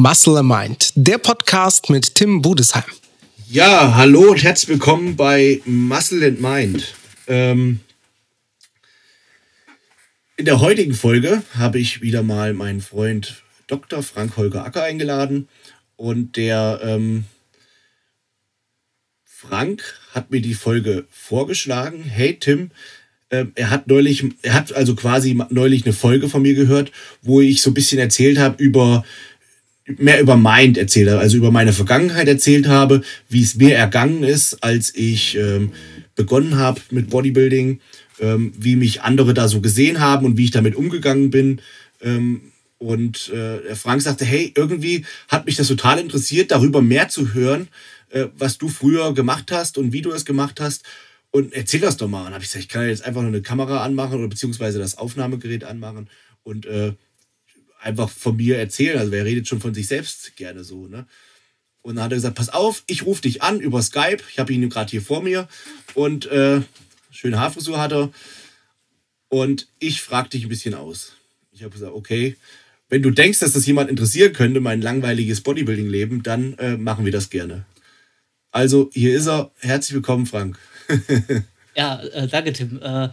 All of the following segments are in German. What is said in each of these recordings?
Muscle Mind, der Podcast mit Tim Budesheim. Ja, hallo und herzlich willkommen bei Muscle and Mind. Ähm, in der heutigen Folge habe ich wieder mal meinen Freund Dr. Frank Holger Acker eingeladen und der ähm, Frank hat mir die Folge vorgeschlagen. Hey Tim, äh, er hat neulich, er hat also quasi neulich eine Folge von mir gehört, wo ich so ein bisschen erzählt habe über mehr über Mind erzählt habe, also über meine Vergangenheit erzählt habe, wie es mir ergangen ist, als ich ähm, begonnen habe mit Bodybuilding, ähm, wie mich andere da so gesehen haben und wie ich damit umgegangen bin. Ähm, und äh, Frank sagte, hey, irgendwie hat mich das total interessiert, darüber mehr zu hören, äh, was du früher gemacht hast und wie du es gemacht hast. Und erzähl das doch mal. Und habe ich gesagt, ich kann jetzt einfach nur eine Kamera anmachen oder beziehungsweise das Aufnahmegerät anmachen und äh, einfach von mir erzählen. Also wer redet schon von sich selbst gerne so, ne? Und dann hat er gesagt, pass auf, ich rufe dich an über Skype. Ich habe ihn gerade hier vor mir. Und äh, schöne Haarfrisur hat er. Und ich frage dich ein bisschen aus. Ich habe gesagt, okay, wenn du denkst, dass das jemand interessieren könnte, mein langweiliges Bodybuilding-Leben, dann äh, machen wir das gerne. Also, hier ist er. Herzlich willkommen, Frank. ja, äh, danke, Tim. Äh,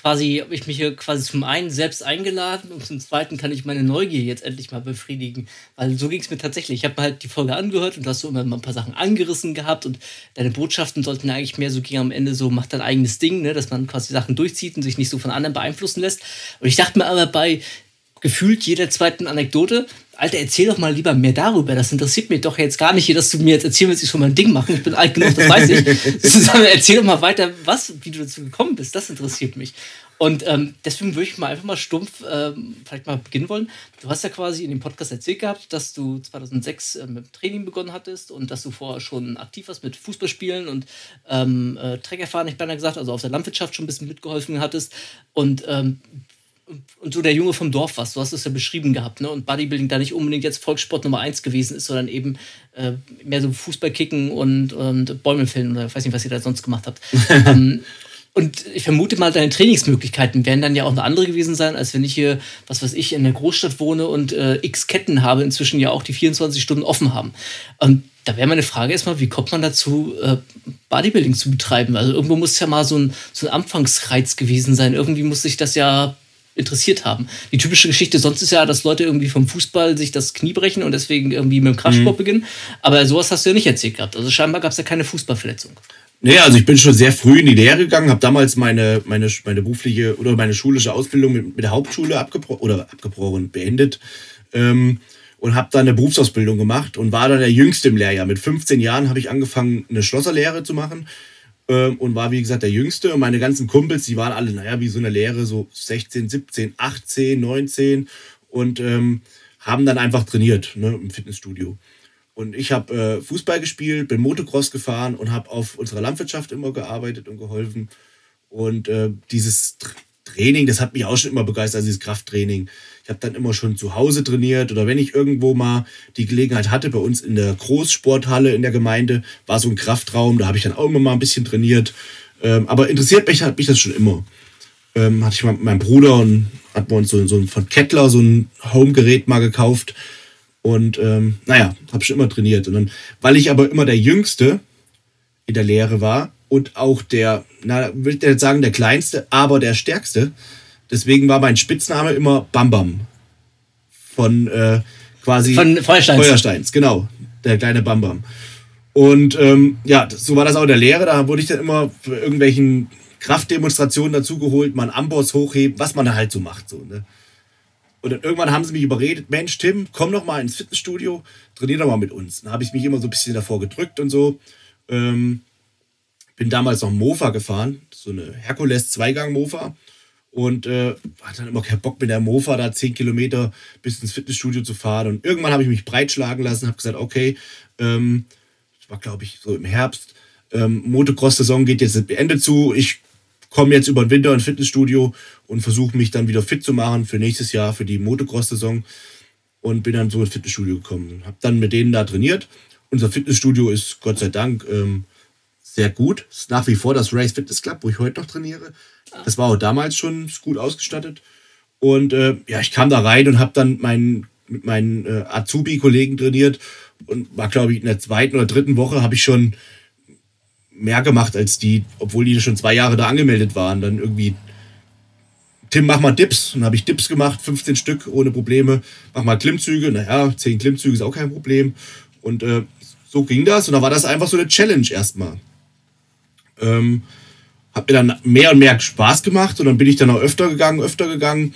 quasi habe ich mich hier quasi zum einen selbst eingeladen und zum zweiten kann ich meine Neugier jetzt endlich mal befriedigen. Weil so ging es mir tatsächlich. Ich habe mir halt die Folge angehört und hast du immer mal ein paar Sachen angerissen gehabt und deine Botschaften sollten eigentlich mehr so gehen am Ende so, macht dein eigenes Ding, ne? dass man quasi Sachen durchzieht und sich nicht so von anderen beeinflussen lässt. Und ich dachte mir aber bei gefühlt jeder zweiten Anekdote, Alter, erzähl doch mal lieber mehr darüber. Das interessiert mich doch jetzt gar nicht hier, dass du mir jetzt erzählen willst, ich soll mein Ding machen. Ich bin alt genug, das weiß ich. erzähl doch mal weiter, was, wie du dazu gekommen bist. Das interessiert mich. Und ähm, deswegen würde ich mal einfach mal stumpf ähm, vielleicht mal beginnen wollen. Du hast ja quasi in dem Podcast erzählt gehabt, dass du 2006 äh, mit Training begonnen hattest und dass du vorher schon aktiv warst mit Fußballspielen und ähm, äh, Treckerfahren, ich beinahe gesagt, also auf der Landwirtschaft schon ein bisschen mitgeholfen hattest. Und ähm, und so der Junge vom Dorf warst. Du hast es ja beschrieben gehabt, ne? Und Bodybuilding da nicht unbedingt jetzt Volkssport Nummer eins gewesen ist, sondern eben äh, mehr so Fußballkicken und, und Bäume fällen oder ich weiß nicht, was ihr da sonst gemacht habt. ähm, und ich vermute mal, deine Trainingsmöglichkeiten werden dann ja auch eine andere gewesen sein, als wenn ich hier, was weiß ich, in der Großstadt wohne und äh, x Ketten habe, inzwischen ja auch die 24 Stunden offen haben. Und da wäre meine Frage erstmal, wie kommt man dazu, äh, Bodybuilding zu betreiben? Also irgendwo muss ja mal so ein, so ein Anfangsreiz gewesen sein. Irgendwie muss sich das ja interessiert haben. Die typische Geschichte sonst ist ja, dass Leute irgendwie vom Fußball sich das Knie brechen und deswegen irgendwie mit dem Kraftsport mhm. beginnen. Aber sowas hast du ja nicht erzählt gehabt. Also scheinbar gab es ja keine Fußballverletzung. Nee, also ich bin schon sehr früh in die Lehre gegangen, habe damals meine, meine, meine berufliche oder meine schulische Ausbildung mit, mit der Hauptschule abgebrochen oder abgebrochen, beendet. Ähm, und habe dann eine Berufsausbildung gemacht und war dann der Jüngste im Lehrjahr. Mit 15 Jahren habe ich angefangen, eine Schlosserlehre zu machen und war, wie gesagt, der Jüngste. Und meine ganzen Kumpels, die waren alle, naja, wie so eine Lehre, so 16, 17, 18, 19 und ähm, haben dann einfach trainiert ne, im Fitnessstudio. Und ich habe äh, Fußball gespielt, bin Motocross gefahren und habe auf unserer Landwirtschaft immer gearbeitet und geholfen. Und äh, dieses Training, das hat mich auch schon immer begeistert, also dieses Krafttraining. Ich habe dann immer schon zu Hause trainiert oder wenn ich irgendwo mal die Gelegenheit hatte, bei uns in der Großsporthalle in der Gemeinde war so ein Kraftraum, da habe ich dann auch immer mal ein bisschen trainiert. Ähm, aber interessiert mich hat mich das schon immer. Ähm, hatte ich mal mit meinem Bruder und hat wir uns so, so von Kettler so ein Home-Gerät mal gekauft. Und ähm, naja, habe schon immer trainiert. Und dann, weil ich aber immer der Jüngste in der Lehre war und auch der, na, will ich jetzt sagen, der kleinste, aber der stärkste, Deswegen war mein Spitzname immer Bam Bam. Von äh, quasi. Von Feuersteins. Feuersteins, genau. Der kleine Bam Bam. Und ähm, ja, so war das auch in der Lehre. Da wurde ich dann immer für irgendwelchen Kraftdemonstrationen dazugeholt, mal einen Amboss hochheben, was man da halt so macht. So, ne? Und dann irgendwann haben sie mich überredet, Mensch, Tim, komm doch mal ins Fitnessstudio, trainier doch mal mit uns. Dann habe ich mich immer so ein bisschen davor gedrückt und so. Ähm, bin damals noch Mofa gefahren, so eine Herkules-Zweigang-Mofa und äh, hatte dann immer keinen Bock mit der Mofa da zehn Kilometer bis ins Fitnessstudio zu fahren. Und irgendwann habe ich mich breitschlagen lassen, habe gesagt, okay, ähm, das war glaube ich so im Herbst, ähm, Motocross-Saison geht jetzt Ende zu, ich komme jetzt über den Winter ins Fitnessstudio und versuche mich dann wieder fit zu machen für nächstes Jahr, für die Motocross-Saison. Und bin dann so ins Fitnessstudio gekommen. Habe dann mit denen da trainiert. Unser Fitnessstudio ist Gott sei Dank ähm, sehr gut. Ist nach wie vor das Race Fitness Club, wo ich heute noch trainiere. Das war auch damals schon gut ausgestattet. Und äh, ja, ich kam da rein und habe dann mein, mit meinen äh, Azubi-Kollegen trainiert und war, glaube ich, in der zweiten oder dritten Woche habe ich schon mehr gemacht als die, obwohl die schon zwei Jahre da angemeldet waren. Dann irgendwie, Tim, mach mal Dips. Und dann habe ich Dips gemacht, 15 Stück ohne Probleme. Mach mal Klimmzüge. Naja, 10 Klimmzüge ist auch kein Problem. Und äh, so ging das. Und da war das einfach so eine Challenge erstmal. Ähm, hat mir dann mehr und mehr Spaß gemacht und dann bin ich dann auch öfter gegangen, öfter gegangen.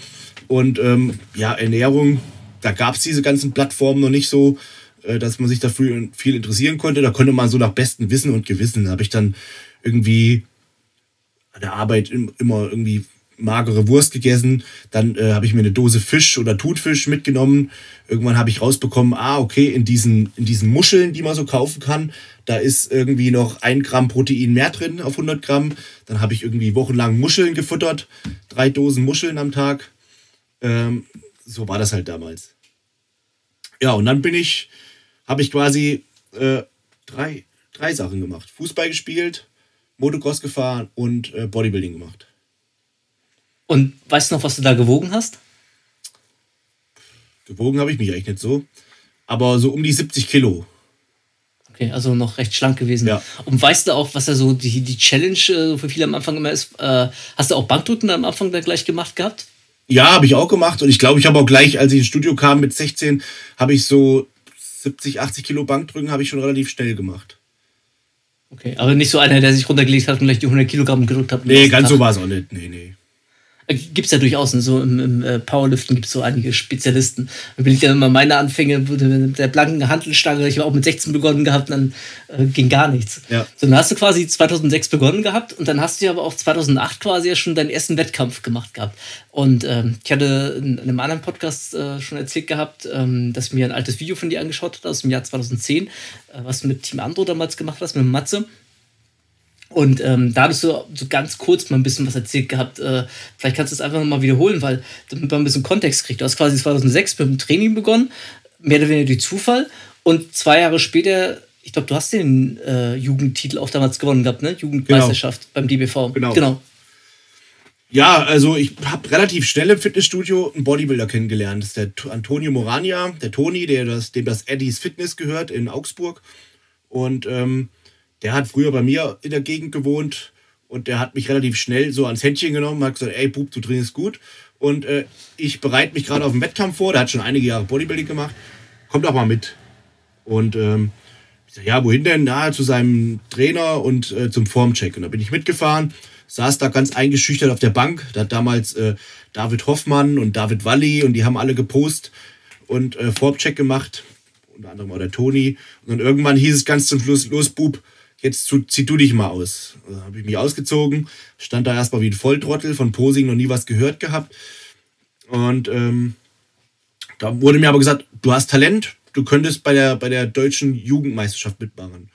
Und ähm, ja, Ernährung, da gab es diese ganzen Plattformen noch nicht so, äh, dass man sich dafür viel interessieren konnte. Da konnte man so nach bestem Wissen und Gewissen. Da habe ich dann irgendwie an der Arbeit immer irgendwie magere Wurst gegessen. Dann äh, habe ich mir eine Dose Fisch oder Thunfisch mitgenommen. Irgendwann habe ich rausbekommen, ah, okay, in diesen, in diesen Muscheln, die man so kaufen kann, da ist irgendwie noch ein Gramm Protein mehr drin auf 100 Gramm. Dann habe ich irgendwie wochenlang Muscheln gefuttert. Drei Dosen Muscheln am Tag. Ähm, so war das halt damals. Ja, und dann bin ich, habe ich quasi äh, drei, drei Sachen gemacht. Fußball gespielt, Motocross gefahren und äh, Bodybuilding gemacht. Und weißt du noch, was du da gewogen hast? Gewogen habe ich mich eigentlich nicht so. Aber so um die 70 Kilo. Okay, also noch recht schlank gewesen. Ja. Und weißt du auch, was da so die, die Challenge äh, für viele am Anfang immer ist? Äh, hast du auch Bankdrücken am Anfang da gleich gemacht gehabt? Ja, habe ich auch gemacht. Und ich glaube, ich habe auch gleich, als ich ins Studio kam mit 16, habe ich so 70, 80 Kilo Bankdrücken habe ich schon relativ schnell gemacht. Okay, aber nicht so einer, der sich runtergelegt hat und gleich die 100 Kilogramm gedrückt hat. Nee, ganz Tag. so war es auch nicht. Nee, nee. Gibt es ja durchaus. So im, im äh, Powerliften gibt es so einige Spezialisten. Bin ich dann immer meine Anfänge mit der blanken Handelstange. Ich habe auch mit 16 begonnen gehabt, dann äh, ging gar nichts. Ja. So, dann hast du quasi 2006 begonnen gehabt und dann hast du aber auch 2008 quasi ja schon deinen ersten Wettkampf gemacht gehabt. Und ähm, ich hatte in einem anderen Podcast äh, schon erzählt gehabt, ähm, dass ich mir ein altes Video von dir angeschaut habe aus dem Jahr 2010, äh, was du mit Team Andro damals gemacht hast, mit Matze. Und ähm, da hattest du so ganz kurz mal ein bisschen was erzählt gehabt. Äh, vielleicht kannst du es einfach nochmal wiederholen, weil damit man ein bisschen Kontext kriegt. Du hast quasi 2006 mit dem Training begonnen, mehr oder weniger durch Zufall. Und zwei Jahre später, ich glaube, du hast den äh, Jugendtitel auch damals gewonnen gehabt, ne? Jugendmeisterschaft genau. beim DBV. Genau. genau. Ja, also ich habe relativ schnell im Fitnessstudio einen Bodybuilder kennengelernt. Das ist der Antonio Morania, der Toni, der das, dem das Eddies Fitness gehört in Augsburg. Und ähm, der hat früher bei mir in der Gegend gewohnt und der hat mich relativ schnell so ans Händchen genommen hat gesagt, ey Bub, du trainierst gut. Und äh, ich bereite mich gerade auf einen Wettkampf vor, der hat schon einige Jahre Bodybuilding gemacht, kommt doch mal mit. Und ähm, ich sage, ja, wohin denn? Na, zu seinem Trainer und äh, zum Formcheck. Und da bin ich mitgefahren, saß da ganz eingeschüchtert auf der Bank. Da hat damals äh, David Hoffmann und David Walli und die haben alle gepostet und äh, Formcheck gemacht. Unter anderem auch der Toni. Und dann irgendwann hieß es ganz zum Schluss, los Bub, jetzt zieh du dich mal aus. Also habe ich mich ausgezogen, stand da erstmal wie ein Volltrottel, von Posing noch nie was gehört gehabt. Und ähm, da wurde mir aber gesagt, du hast Talent, du könntest bei der, bei der deutschen Jugendmeisterschaft mitmachen.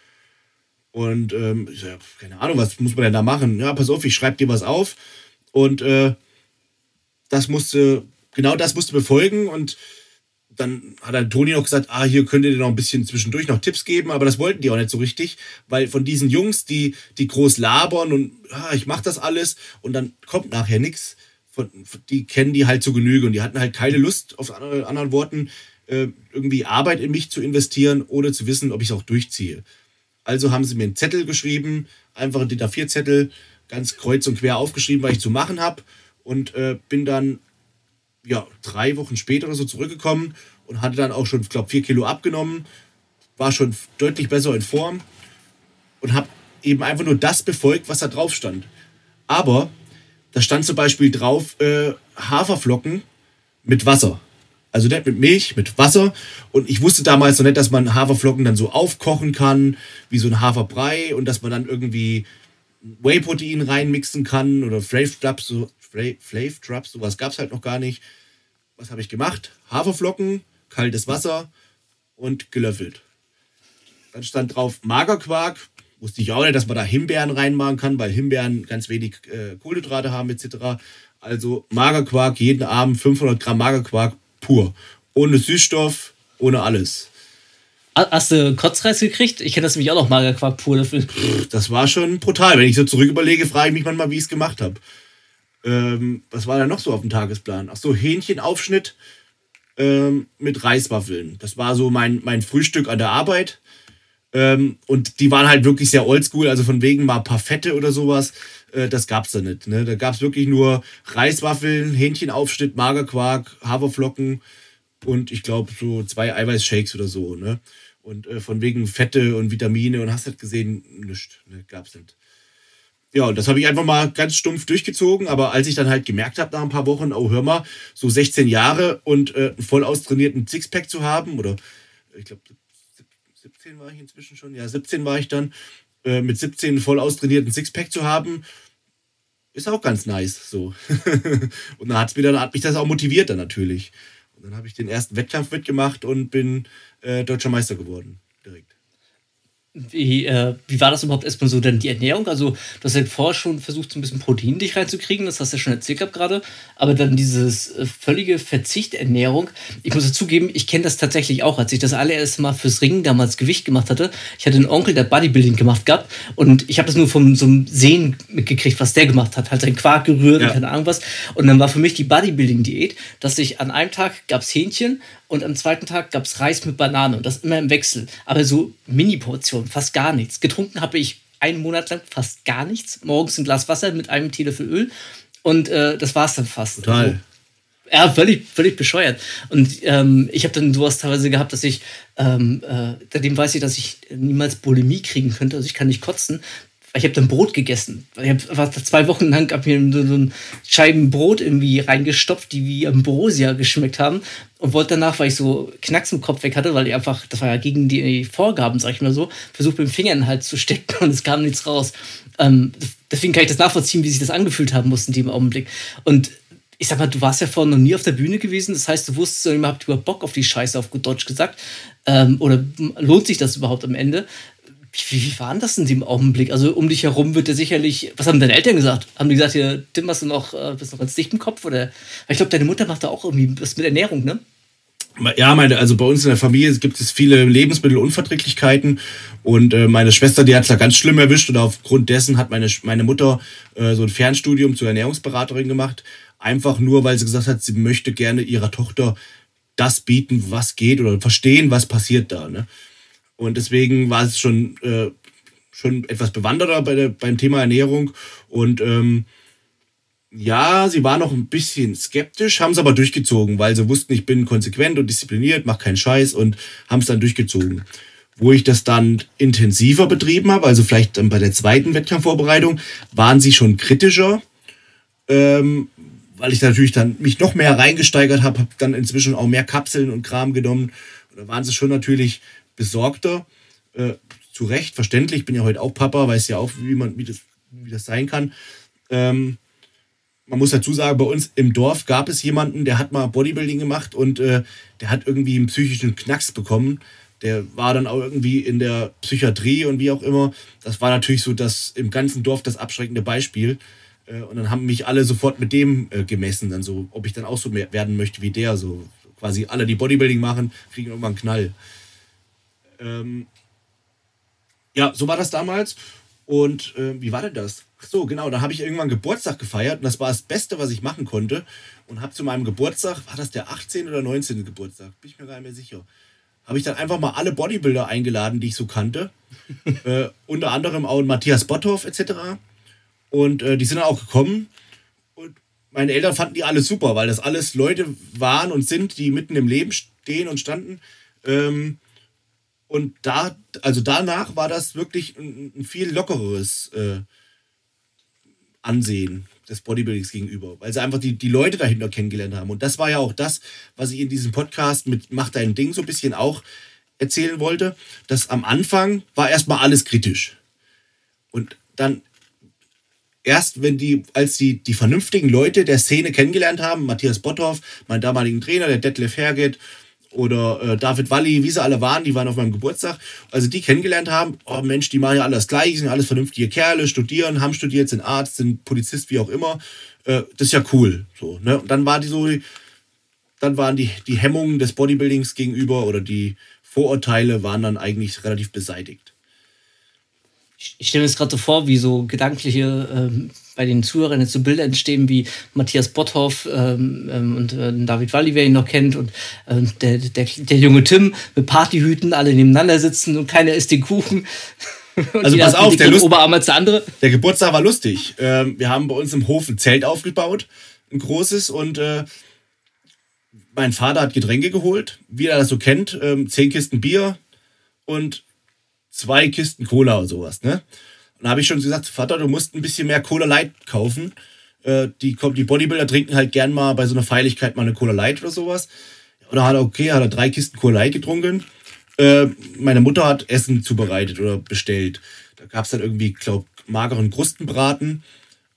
Und ähm, ich sag, keine Ahnung, was muss man denn da machen? Ja, pass auf, ich schreibe dir was auf. Und äh, das musste, genau das musste befolgen. Und dann hat dann Toni noch gesagt, ah, hier könnt ihr noch ein bisschen zwischendurch noch Tipps geben, aber das wollten die auch nicht so richtig, weil von diesen Jungs, die, die groß labern und ah, ich mach das alles und dann kommt nachher nichts, die kennen die halt zu Genüge und die hatten halt keine Lust, auf anderen Worten, äh, irgendwie Arbeit in mich zu investieren, ohne zu wissen, ob ich es auch durchziehe. Also haben sie mir einen Zettel geschrieben, einfach einen DIN A4-Zettel, ganz kreuz und quer aufgeschrieben, was ich zu machen habe und äh, bin dann ja, drei Wochen später oder so zurückgekommen und hatte dann auch schon, ich glaube, vier Kilo abgenommen, war schon deutlich besser in Form und habe eben einfach nur das befolgt, was da drauf stand. Aber da stand zum Beispiel drauf äh, Haferflocken mit Wasser. Also nicht mit Milch, mit Wasser. Und ich wusste damals noch nicht, dass man Haferflocken dann so aufkochen kann, wie so ein Haferbrei und dass man dann irgendwie Whey-Protein reinmixen kann oder Drops, so, Flave Drops, sowas gab es halt noch gar nicht. Was habe ich gemacht? Haferflocken, kaltes Wasser und gelöffelt. Dann stand drauf Magerquark. Wusste ich auch nicht, dass man da Himbeeren reinmachen kann, weil Himbeeren ganz wenig äh, Kohlenhydrate haben etc. Also Magerquark, jeden Abend 500 Gramm Magerquark pur. Ohne Süßstoff, ohne alles. Hast du Kotzreiz gekriegt? Ich kenne das nämlich auch noch Magerquark pur dafür. Das war schon brutal. Wenn ich so zurück überlege, frage ich mich manchmal, wie ich es gemacht habe. Ähm, was war da noch so auf dem Tagesplan? Ach so, Hähnchenaufschnitt, ähm, mit Reiswaffeln. Das war so mein, mein Frühstück an der Arbeit. Ähm, und die waren halt wirklich sehr oldschool, also von wegen mal ein paar Fette oder sowas. Äh, das gab's da nicht. Ne? Da gab's wirklich nur Reiswaffeln, Hähnchenaufschnitt, Magerquark, Haferflocken und ich glaube so zwei Eiweißshakes oder so. Ne? Und äh, von wegen Fette und Vitamine und hast halt gesehen, nichts, ne? gab's nicht. Ja, und das habe ich einfach mal ganz stumpf durchgezogen. Aber als ich dann halt gemerkt habe nach ein paar Wochen, oh, hör mal, so 16 Jahre und äh, einen voll austrainierten Sixpack zu haben, oder ich glaube, 17 war ich inzwischen schon, ja, 17 war ich dann, äh, mit 17 einen voll austrainierten Sixpack zu haben, ist auch ganz nice. So. und dann, hat's mir dann hat mich das auch motiviert dann natürlich. Und dann habe ich den ersten Wettkampf mitgemacht und bin äh, deutscher Meister geworden. Direkt. Wie, äh, wie war das überhaupt erstmal so denn die Ernährung? Also, du hast ja vorher schon versucht, so ein bisschen Protein dich reinzukriegen, das hast du ja schon erzählt gehabt gerade, aber dann dieses äh, völlige Verzichternährung. Ich muss zugeben, ich kenne das tatsächlich auch, als ich das allererste Mal fürs Ringen damals Gewicht gemacht hatte. Ich hatte einen Onkel, der Bodybuilding gemacht gehabt und ich habe das nur vom so einem Sehen mitgekriegt, was der gemacht hat. Halt seinen Quark gerührt ja. und keine Ahnung was. Und dann war für mich die Bodybuilding-Diät, dass ich an einem Tag gab es Hähnchen und am zweiten Tag gab es Reis mit Banane und das immer im Wechsel. Aber so Mini-Portionen, fast gar nichts. Getrunken habe ich einen Monat lang fast gar nichts. Morgens ein Glas Wasser mit einem Teelöffel Öl und äh, das war es dann fast. Total. Also, ja, völlig, völlig bescheuert. Und ähm, ich habe dann sowas teilweise gehabt, dass ich, ähm, äh, seitdem weiß ich, dass ich niemals Bulimie kriegen könnte, also ich kann nicht kotzen, ich habe dann Brot gegessen. Ich habe zwei Wochen lang hab mir so, so ein Scheiben Brot irgendwie reingestopft, die wie Ambrosia geschmeckt haben. Und wollte danach, weil ich so Knacks im Kopf weg hatte, weil ich einfach, das war ja gegen die Vorgaben, sag ich mal so, versucht mit dem Finger in den zu stecken und es kam nichts raus. Ähm, deswegen kann ich das nachvollziehen, wie sich das angefühlt haben muss in dem Augenblick. Und ich sag mal, du warst ja vorhin noch nie auf der Bühne gewesen, das heißt, du wusstest nicht mal, habt überhaupt Bock auf die Scheiße, auf gut Deutsch gesagt. Ähm, oder lohnt sich das überhaupt am Ende? Wie, wie war denn das in dem Augenblick? Also um dich herum wird ja sicherlich. Was haben deine Eltern gesagt? Haben die gesagt, hier, Tim, hast du noch, äh, bist noch ganz dicht im Kopf? Oder? Ich glaube, deine Mutter macht da auch irgendwie was mit Ernährung, ne? Ja, meine, also bei uns in der Familie gibt es viele Lebensmittelunverträglichkeiten und äh, meine Schwester, die hat es da ganz schlimm erwischt und aufgrund dessen hat meine, meine Mutter äh, so ein Fernstudium zur Ernährungsberaterin gemacht. Einfach nur, weil sie gesagt hat, sie möchte gerne ihrer Tochter das bieten, was geht oder verstehen, was passiert da. Ne? Und deswegen war es schon, äh, schon etwas bewanderter bei der, beim Thema Ernährung. Und ähm, ja, sie war noch ein bisschen skeptisch, haben es aber durchgezogen, weil sie wussten, ich bin konsequent und diszipliniert, mach keinen Scheiß und haben es dann durchgezogen. Wo ich das dann intensiver betrieben habe, also vielleicht dann bei der zweiten Wettkampfvorbereitung, waren sie schon kritischer, ähm, weil ich natürlich dann mich noch mehr reingesteigert habe, habe dann inzwischen auch mehr Kapseln und Kram genommen. Da waren sie schon natürlich besorgter. Äh, zu Recht, verständlich, bin ja heute auch Papa, weiß ja auch, wie, man, wie, das, wie das sein kann. Ähm, man muss dazu sagen, bei uns im Dorf gab es jemanden, der hat mal Bodybuilding gemacht und äh, der hat irgendwie einen psychischen Knacks bekommen. Der war dann auch irgendwie in der Psychiatrie und wie auch immer. Das war natürlich so das im ganzen Dorf das abschreckende Beispiel. Äh, und dann haben mich alle sofort mit dem äh, gemessen, dann so, ob ich dann auch so werden möchte wie der. So quasi alle, die Bodybuilding machen, kriegen irgendwann einen Knall. Ähm, ja, so war das damals. Und äh, wie war denn das? Ach so, genau, da habe ich irgendwann Geburtstag gefeiert und das war das Beste, was ich machen konnte. Und habe zu meinem Geburtstag, war das der 18. oder 19. Geburtstag? Bin ich mir gar nicht mehr sicher. Habe ich dann einfach mal alle Bodybuilder eingeladen, die ich so kannte. äh, unter anderem auch Matthias Botthoff etc. Und äh, die sind dann auch gekommen. Und meine Eltern fanden die alle super, weil das alles Leute waren und sind, die mitten im Leben stehen und standen. Ähm, und da, also danach war das wirklich ein, ein viel lockeres äh, Ansehen des Bodybuildings gegenüber, weil sie einfach die, die Leute dahinter kennengelernt haben. Und das war ja auch das, was ich in diesem Podcast mit Mach dein Ding so ein bisschen auch erzählen wollte, dass am Anfang war erstmal alles kritisch. Und dann erst, wenn die, als die, die vernünftigen Leute der Szene kennengelernt haben, Matthias Botthoff, meinen damaligen Trainer, der Detlef Herget oder äh, David Walli, wie sie alle waren, die waren auf meinem Geburtstag, also die kennengelernt haben, oh Mensch, die machen ja alles gleich, sind alles vernünftige Kerle, studieren, haben studiert, sind Arzt, sind Polizist, wie auch immer. Äh, das ist ja cool. So, ne? Und dann war die so, dann waren die, die Hemmungen des Bodybuildings gegenüber oder die Vorurteile waren dann eigentlich relativ beseitigt. Ich, ich stelle mir das gerade so vor, wie so gedankliche ähm, bei den Zuhörern jetzt so Bilder entstehen wie Matthias Botthoff ähm, ähm, und äh, David Walli, wer ihn noch kennt, und äh, der, der, der junge Tim mit Partyhüten, alle nebeneinander sitzen und keiner isst den Kuchen. also pass auf, der, Lust, Oberarm als der andere. Der Geburtstag war lustig. Ähm, wir haben bei uns im Hof ein Zelt aufgebaut, ein großes, und äh, mein Vater hat Getränke geholt, wie er das so kennt, ähm, zehn Kisten Bier und zwei Kisten Cola oder sowas, ne? Und da habe ich schon gesagt, Vater, du musst ein bisschen mehr Cola Light kaufen. Äh, die, die Bodybuilder trinken halt gern mal bei so einer Feierlichkeit mal eine Cola Light oder sowas. Oder hat er, okay, hat er drei Kisten Cola Light getrunken. Äh, meine Mutter hat Essen zubereitet oder bestellt. Da gab es dann irgendwie, glaub, mageren Krustenbraten.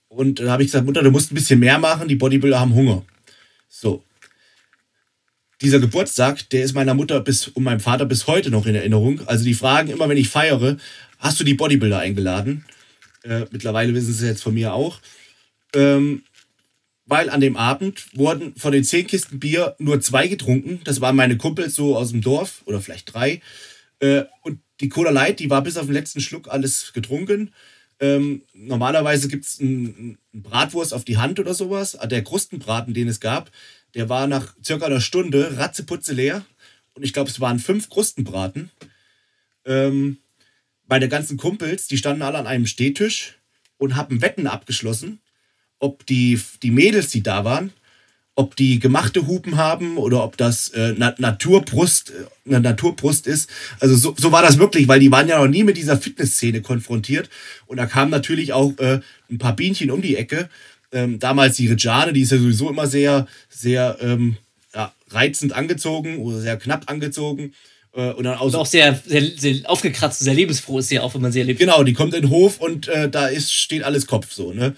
Und da habe ich gesagt, Mutter, du musst ein bisschen mehr machen, die Bodybuilder haben Hunger. So. Dieser Geburtstag, der ist meiner Mutter bis und meinem Vater bis heute noch in Erinnerung. Also die fragen immer, wenn ich feiere, hast du die Bodybuilder eingeladen? Äh, mittlerweile wissen sie jetzt von mir auch. Ähm, weil an dem Abend wurden von den zehn Kisten Bier nur zwei getrunken. Das waren meine Kumpels so aus dem Dorf oder vielleicht drei. Äh, und die Cola Light, die war bis auf den letzten Schluck alles getrunken. Ähm, normalerweise gibt es einen, einen Bratwurst auf die Hand oder sowas. Der Krustenbraten, den es gab, der war nach circa einer Stunde ratzeputze leer. Und ich glaube, es waren fünf Krustenbraten. Ähm, meine ganzen Kumpels, die standen alle an einem Stehtisch und haben Wetten abgeschlossen ob die, die Mädels, die da waren, ob die gemachte Hupen haben oder ob das äh, Na Naturbrust, äh, eine Naturbrust ist. Also so, so war das wirklich, weil die waren ja noch nie mit dieser Fitnessszene konfrontiert. Und da kamen natürlich auch äh, ein paar Bienchen um die Ecke. Ähm, damals die Rejane, die ist ja sowieso immer sehr, sehr ähm, ja, reizend angezogen oder sehr knapp angezogen. Äh, und dann und auch sehr, sehr, sehr aufgekratzt, sehr lebensfroh ist sie auch, wenn man sie erlebt. Genau, die kommt in den Hof und äh, da ist, steht alles Kopf so, ne?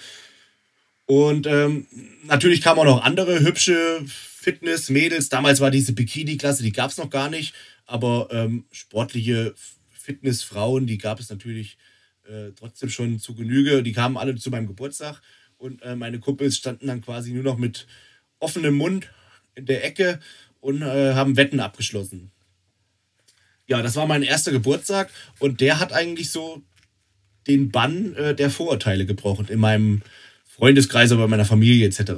Und ähm, natürlich kamen auch noch andere hübsche Fitness-Mädels. Damals war diese Bikini-Klasse, die gab es noch gar nicht. Aber ähm, sportliche Fitnessfrauen, die gab es natürlich äh, trotzdem schon zu Genüge. Die kamen alle zu meinem Geburtstag. Und äh, meine Kumpels standen dann quasi nur noch mit offenem Mund in der Ecke und äh, haben Wetten abgeschlossen. Ja, das war mein erster Geburtstag und der hat eigentlich so den Bann äh, der Vorurteile gebrochen in meinem Freundeskreis, aber meiner Familie etc.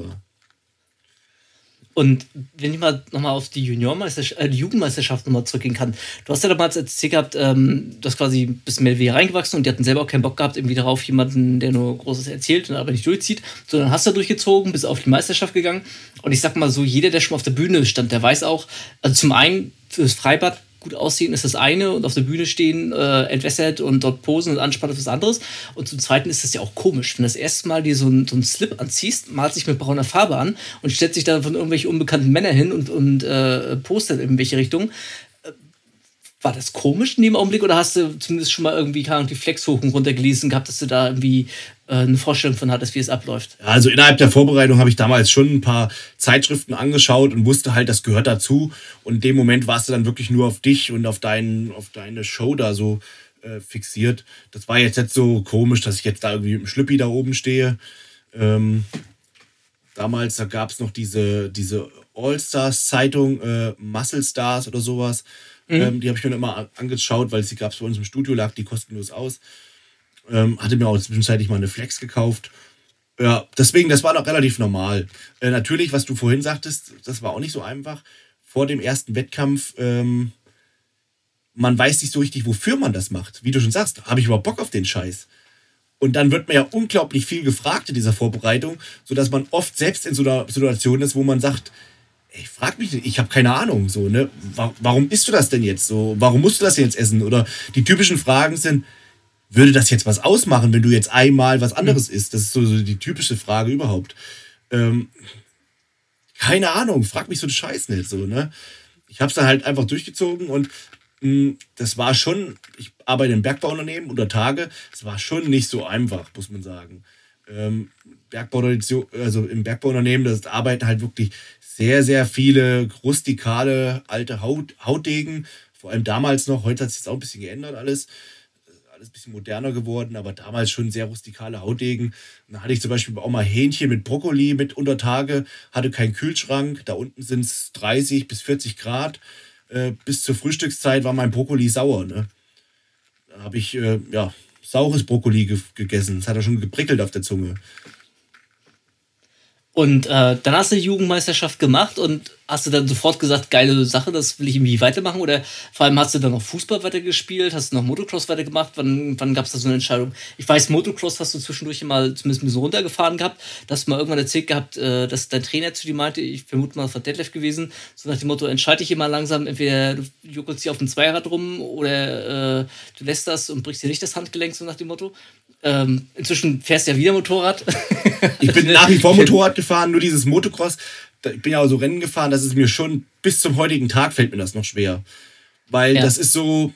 Und wenn ich mal nochmal auf die Juniormeisterschaft, äh, Jugendmeisterschaft nochmal zurückgehen kann. Du hast ja damals erzählt gehabt, ähm, du hast quasi bis Melvia reingewachsen und die hatten selber auch keinen Bock gehabt, irgendwie darauf jemanden, der nur Großes erzählt und aber nicht durchzieht, sondern hast du durchgezogen, bist auf die Meisterschaft gegangen. Und ich sag mal so, jeder, der schon mal auf der Bühne stand, der weiß auch, also zum einen fürs Freibad gut aussehen ist das eine und auf der Bühne stehen, äh, entwässert und dort posen und anspannen ist was anderes. Und zum Zweiten ist das ja auch komisch, wenn das erste Mal dir so einen so Slip anziehst, malt sich mit brauner Farbe an und stellt sich da von irgendwelchen unbekannten Männern hin und, und äh, postet in welche Richtung. War das komisch in dem Augenblick oder hast du zumindest schon mal irgendwie die Flex hoch und runter gelesen gehabt, dass du da irgendwie äh, eine Vorstellung von hattest, wie es abläuft. Also innerhalb der Vorbereitung habe ich damals schon ein paar Zeitschriften angeschaut und wusste halt, das gehört dazu. Und in dem Moment warst du dann wirklich nur auf dich und auf, dein, auf deine Show da so äh, fixiert. Das war jetzt nicht so komisch, dass ich jetzt da irgendwie mit dem Schlüppi da oben stehe. Ähm, damals, da gab es noch diese, diese All-Stars-Zeitung, äh, Muscle Stars oder sowas. Mhm. Ähm, die habe ich mir immer angeschaut, weil sie gab es bei uns im Studio, lag die kostenlos aus. Ähm, hatte mir auch zwischenzeitlich mal eine Flex gekauft. Ja, deswegen, das war noch relativ normal. Äh, natürlich, was du vorhin sagtest, das war auch nicht so einfach. Vor dem ersten Wettkampf, ähm, man weiß nicht so richtig, wofür man das macht. Wie du schon sagst, habe ich überhaupt Bock auf den Scheiß? Und dann wird man ja unglaublich viel gefragt in dieser Vorbereitung, sodass man oft selbst in so einer Situation ist, wo man sagt, ey, frag mich ich habe keine Ahnung, so, ne? Warum isst du das denn jetzt so? Warum musst du das jetzt essen? Oder die typischen Fragen sind, würde das jetzt was ausmachen, wenn du jetzt einmal was anderes mhm. isst? Das ist so, so die typische Frage überhaupt. Ähm, keine Ahnung, frag mich so den Scheiß nicht so, ne? Ich habe es dann halt einfach durchgezogen und mh, hm, das war schon, ich arbeite im Bergbauunternehmen unter Tage, es war schon nicht so einfach, muss man sagen. Ähm, Bergbau, also im Bergbauunternehmen, das arbeiten halt wirklich sehr, sehr viele rustikale alte Haut, Hautdegen, vor allem damals noch, heute hat sich jetzt auch ein bisschen geändert alles alles ein bisschen moderner geworden, aber damals schon sehr rustikale Hautdegen. Und da hatte ich zum Beispiel auch mal Hähnchen mit Brokkoli mit unter Tage, hatte keinen Kühlschrank. Da unten sind es 30 bis 40 Grad. Äh, bis zur Frühstückszeit war mein Brokkoli sauer. Ne? Da habe ich, äh, ja, saures Brokkoli ge gegessen. Das hat er schon geprickelt auf der Zunge. Und äh, dann hast du die Jugendmeisterschaft gemacht und hast du dann sofort gesagt, geile Sache, das will ich irgendwie weitermachen? Oder vor allem hast du dann noch Fußball weitergespielt, hast du noch Motocross weitergemacht? Wann, wann gab es da so eine Entscheidung? Ich weiß, Motocross hast du zwischendurch mal zumindest ein bisschen runtergefahren gehabt. Du hast mal irgendwann erzählt gehabt, äh, dass dein Trainer zu dir meinte, ich vermute mal, das war Detlef gewesen, so nach dem Motto, entscheide dich immer langsam, entweder du juckelst hier auf dem Zweirad rum oder äh, du lässt das und brichst dir nicht das Handgelenk, so nach dem Motto. Ähm, inzwischen fährst du ja wieder Motorrad. Ich bin nach wie vor Motorrad gefahren, nur dieses Motocross. Ich bin ja auch so Rennen gefahren, das ist mir schon bis zum heutigen Tag fällt mir das noch schwer. Weil ja. das ist so.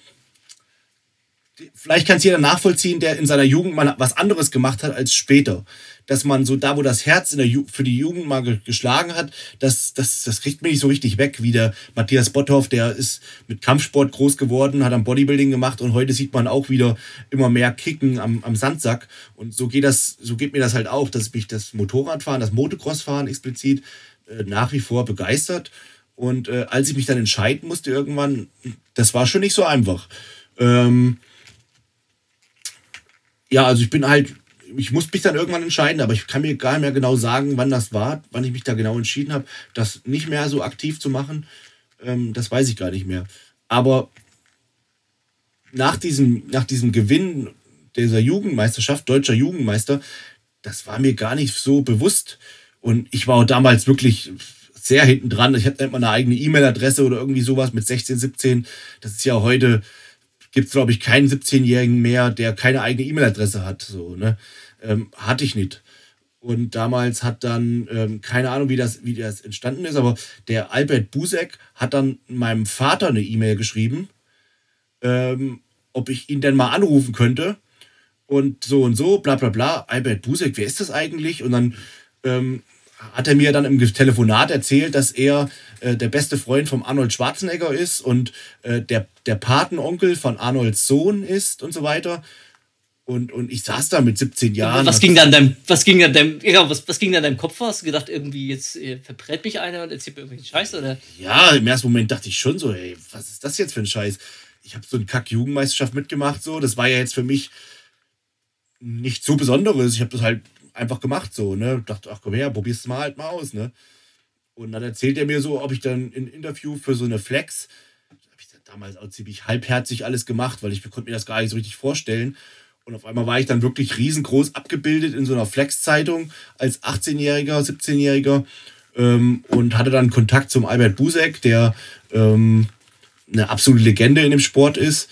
Vielleicht kann es jeder nachvollziehen, der in seiner Jugend mal was anderes gemacht hat als später dass man so da, wo das Herz in der Ju für die Jugend mal ge geschlagen hat, das, das, das kriegt mir nicht so richtig weg, wie der Matthias Botthoff, der ist mit Kampfsport groß geworden, hat am Bodybuilding gemacht und heute sieht man auch wieder immer mehr Kicken am, am Sandsack. Und so geht das, so geht mir das halt auch, dass mich das Motorradfahren, das Motocrossfahren explizit äh, nach wie vor begeistert. Und äh, als ich mich dann entscheiden musste irgendwann, das war schon nicht so einfach. Ähm, ja, also ich bin halt ich muss mich dann irgendwann entscheiden, aber ich kann mir gar nicht mehr genau sagen, wann das war, wann ich mich da genau entschieden habe, das nicht mehr so aktiv zu machen. Ähm, das weiß ich gar nicht mehr. Aber nach diesem, nach diesem Gewinn dieser Jugendmeisterschaft, deutscher Jugendmeister, das war mir gar nicht so bewusst. Und ich war auch damals wirklich sehr hinten dran. Ich hatte nicht mal eine eigene E-Mail-Adresse oder irgendwie sowas mit 16, 17. Das ist ja heute, gibt es glaube ich keinen 17-Jährigen mehr, der keine eigene E-Mail-Adresse hat. So, ne? Ähm, hatte ich nicht. Und damals hat dann, ähm, keine Ahnung, wie das, wie das entstanden ist, aber der Albert Busek hat dann meinem Vater eine E-Mail geschrieben, ähm, ob ich ihn denn mal anrufen könnte. Und so und so, bla bla bla. Albert Busek, wer ist das eigentlich? Und dann ähm, hat er mir dann im Telefonat erzählt, dass er äh, der beste Freund von Arnold Schwarzenegger ist und äh, der, der Patenonkel von Arnolds Sohn ist und so weiter. Und, und ich saß da mit 17 Jahren. Was ging dann deinem, was ging dann deinem, ja, was, was ging dann deinem Kopf vor? Hast du gedacht, irgendwie jetzt äh, verbrät mich einer und erzählt mir irgendwelchen Scheiß, oder? Ja, im ersten Moment dachte ich schon so, ey, was ist das jetzt für ein Scheiß? Ich habe so eine Kack-Jugendmeisterschaft mitgemacht, so. Das war ja jetzt für mich nicht so Besonderes. Ich habe das halt einfach gemacht, so, ne? Dachte, ach komm her, probier's mal halt mal aus, ne? Und dann erzählt er mir so, ob ich dann ein Interview für so eine Flex, habe ich damals auch ziemlich halbherzig alles gemacht, weil ich konnte mir das gar nicht so richtig vorstellen. Und auf einmal war ich dann wirklich riesengroß abgebildet in so einer Flex-Zeitung als 18-Jähriger, 17-Jähriger ähm, und hatte dann Kontakt zum Albert Busek, der ähm, eine absolute Legende in dem Sport ist,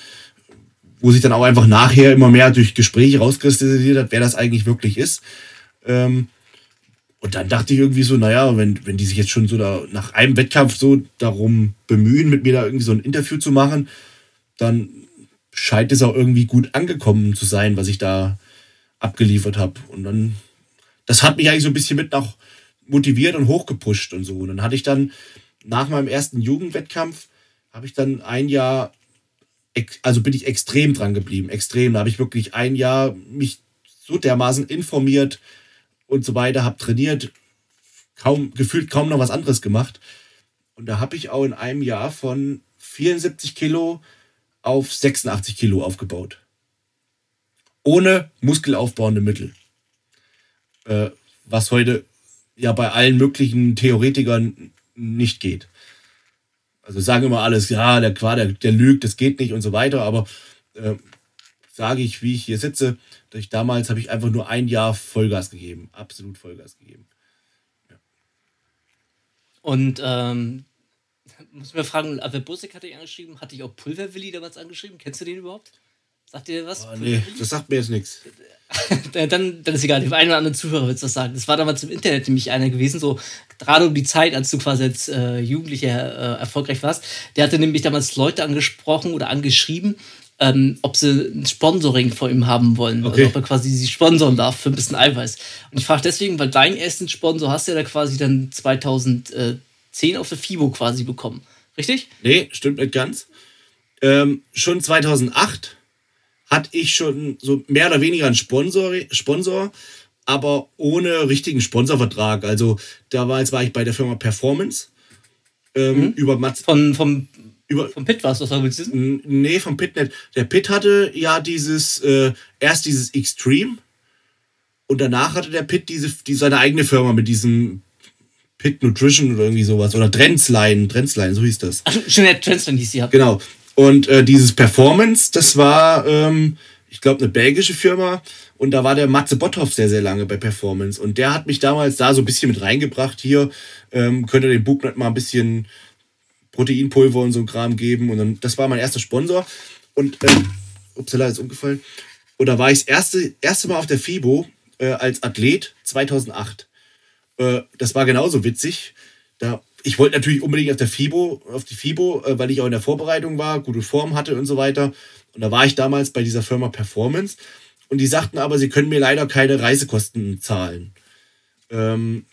wo sich dann auch einfach nachher immer mehr durch Gespräche rauskristallisiert hat, wer das eigentlich wirklich ist. Ähm, und dann dachte ich irgendwie so, naja, wenn, wenn die sich jetzt schon so da nach einem Wettkampf so darum bemühen, mit mir da irgendwie so ein Interview zu machen, dann scheint es auch irgendwie gut angekommen zu sein, was ich da abgeliefert habe. Und dann, das hat mich eigentlich so ein bisschen mit noch motiviert und hochgepusht und so. Und dann hatte ich dann nach meinem ersten Jugendwettkampf, habe ich dann ein Jahr, also bin ich extrem dran geblieben, extrem. Da habe ich wirklich ein Jahr mich so dermaßen informiert und so weiter, habe trainiert, kaum, gefühlt kaum noch was anderes gemacht. Und da habe ich auch in einem Jahr von 74 Kilo auf 86 Kilo aufgebaut. Ohne muskelaufbauende Mittel. Äh, was heute ja bei allen möglichen Theoretikern nicht geht. Also sagen immer alles, ja, der Qua, der, lügt, das geht nicht und so weiter, aber äh, sage ich, wie ich hier sitze, ich damals habe ich einfach nur ein Jahr Vollgas gegeben, absolut Vollgas gegeben. Ja. Und ähm, muss mir fragen, Albert Busek hatte ich angeschrieben, hatte ich auch Pulverwilli damals angeschrieben? Kennst du den überhaupt? Sagt dir was? Oh, nee, das sagt mir jetzt nichts. dann, dann ist egal, dem einen oder anderen Zuhörer wird es das sagen. Das war damals im Internet nämlich einer gewesen, so gerade um die Zeit, als du quasi als äh, Jugendlicher äh, erfolgreich warst. Der hatte nämlich damals Leute angesprochen oder angeschrieben, ähm, ob sie ein Sponsoring von ihm haben wollen. Okay. Also ob er quasi sie sponsoren darf für ein bisschen Eiweiß. Und ich frage deswegen, weil deinen ersten Sponsor hast du ja da quasi dann 2000. Äh, 10 auf der FIBO quasi bekommen. Richtig? Nee, stimmt nicht ganz. Ähm, schon 2008 hatte ich schon so mehr oder weniger einen Sponsor, Sponsor aber ohne richtigen Sponsorvertrag. Also damals war ich bei der Firma Performance ähm, mhm. über Mats von vom Über, Vom Pit war es, was war mit N- Nee, vom Pit nicht. Der Pit hatte ja dieses, äh, erst dieses Extreme und danach hatte der Pit diese, die, seine eigene Firma mit diesem Pit Nutrition oder irgendwie sowas. Oder Trendsline, Trendsline, so hieß das. Ach, Jeanette Transland hieß die ja. Genau. Und äh, dieses Performance, das war, ähm, ich glaube, eine belgische Firma. Und da war der Matze Botthoff sehr, sehr lange bei Performance. Und der hat mich damals da so ein bisschen mit reingebracht. Hier ähm, könnt ihr dem Bugnut mal ein bisschen Proteinpulver und so ein Kram geben. Und dann, das war mein erster Sponsor. Und, ähm, upsala, ist umgefallen. Und da war ich das erste, erste Mal auf der FIBO äh, als Athlet 2008. Äh, das war genauso witzig. Da, ich wollte natürlich unbedingt auf der FIBO, auf die FIBO, äh, weil ich auch in der Vorbereitung war, gute Form hatte und so weiter. Und da war ich damals bei dieser Firma Performance. Und die sagten aber, sie können mir leider keine Reisekosten zahlen. Ähm,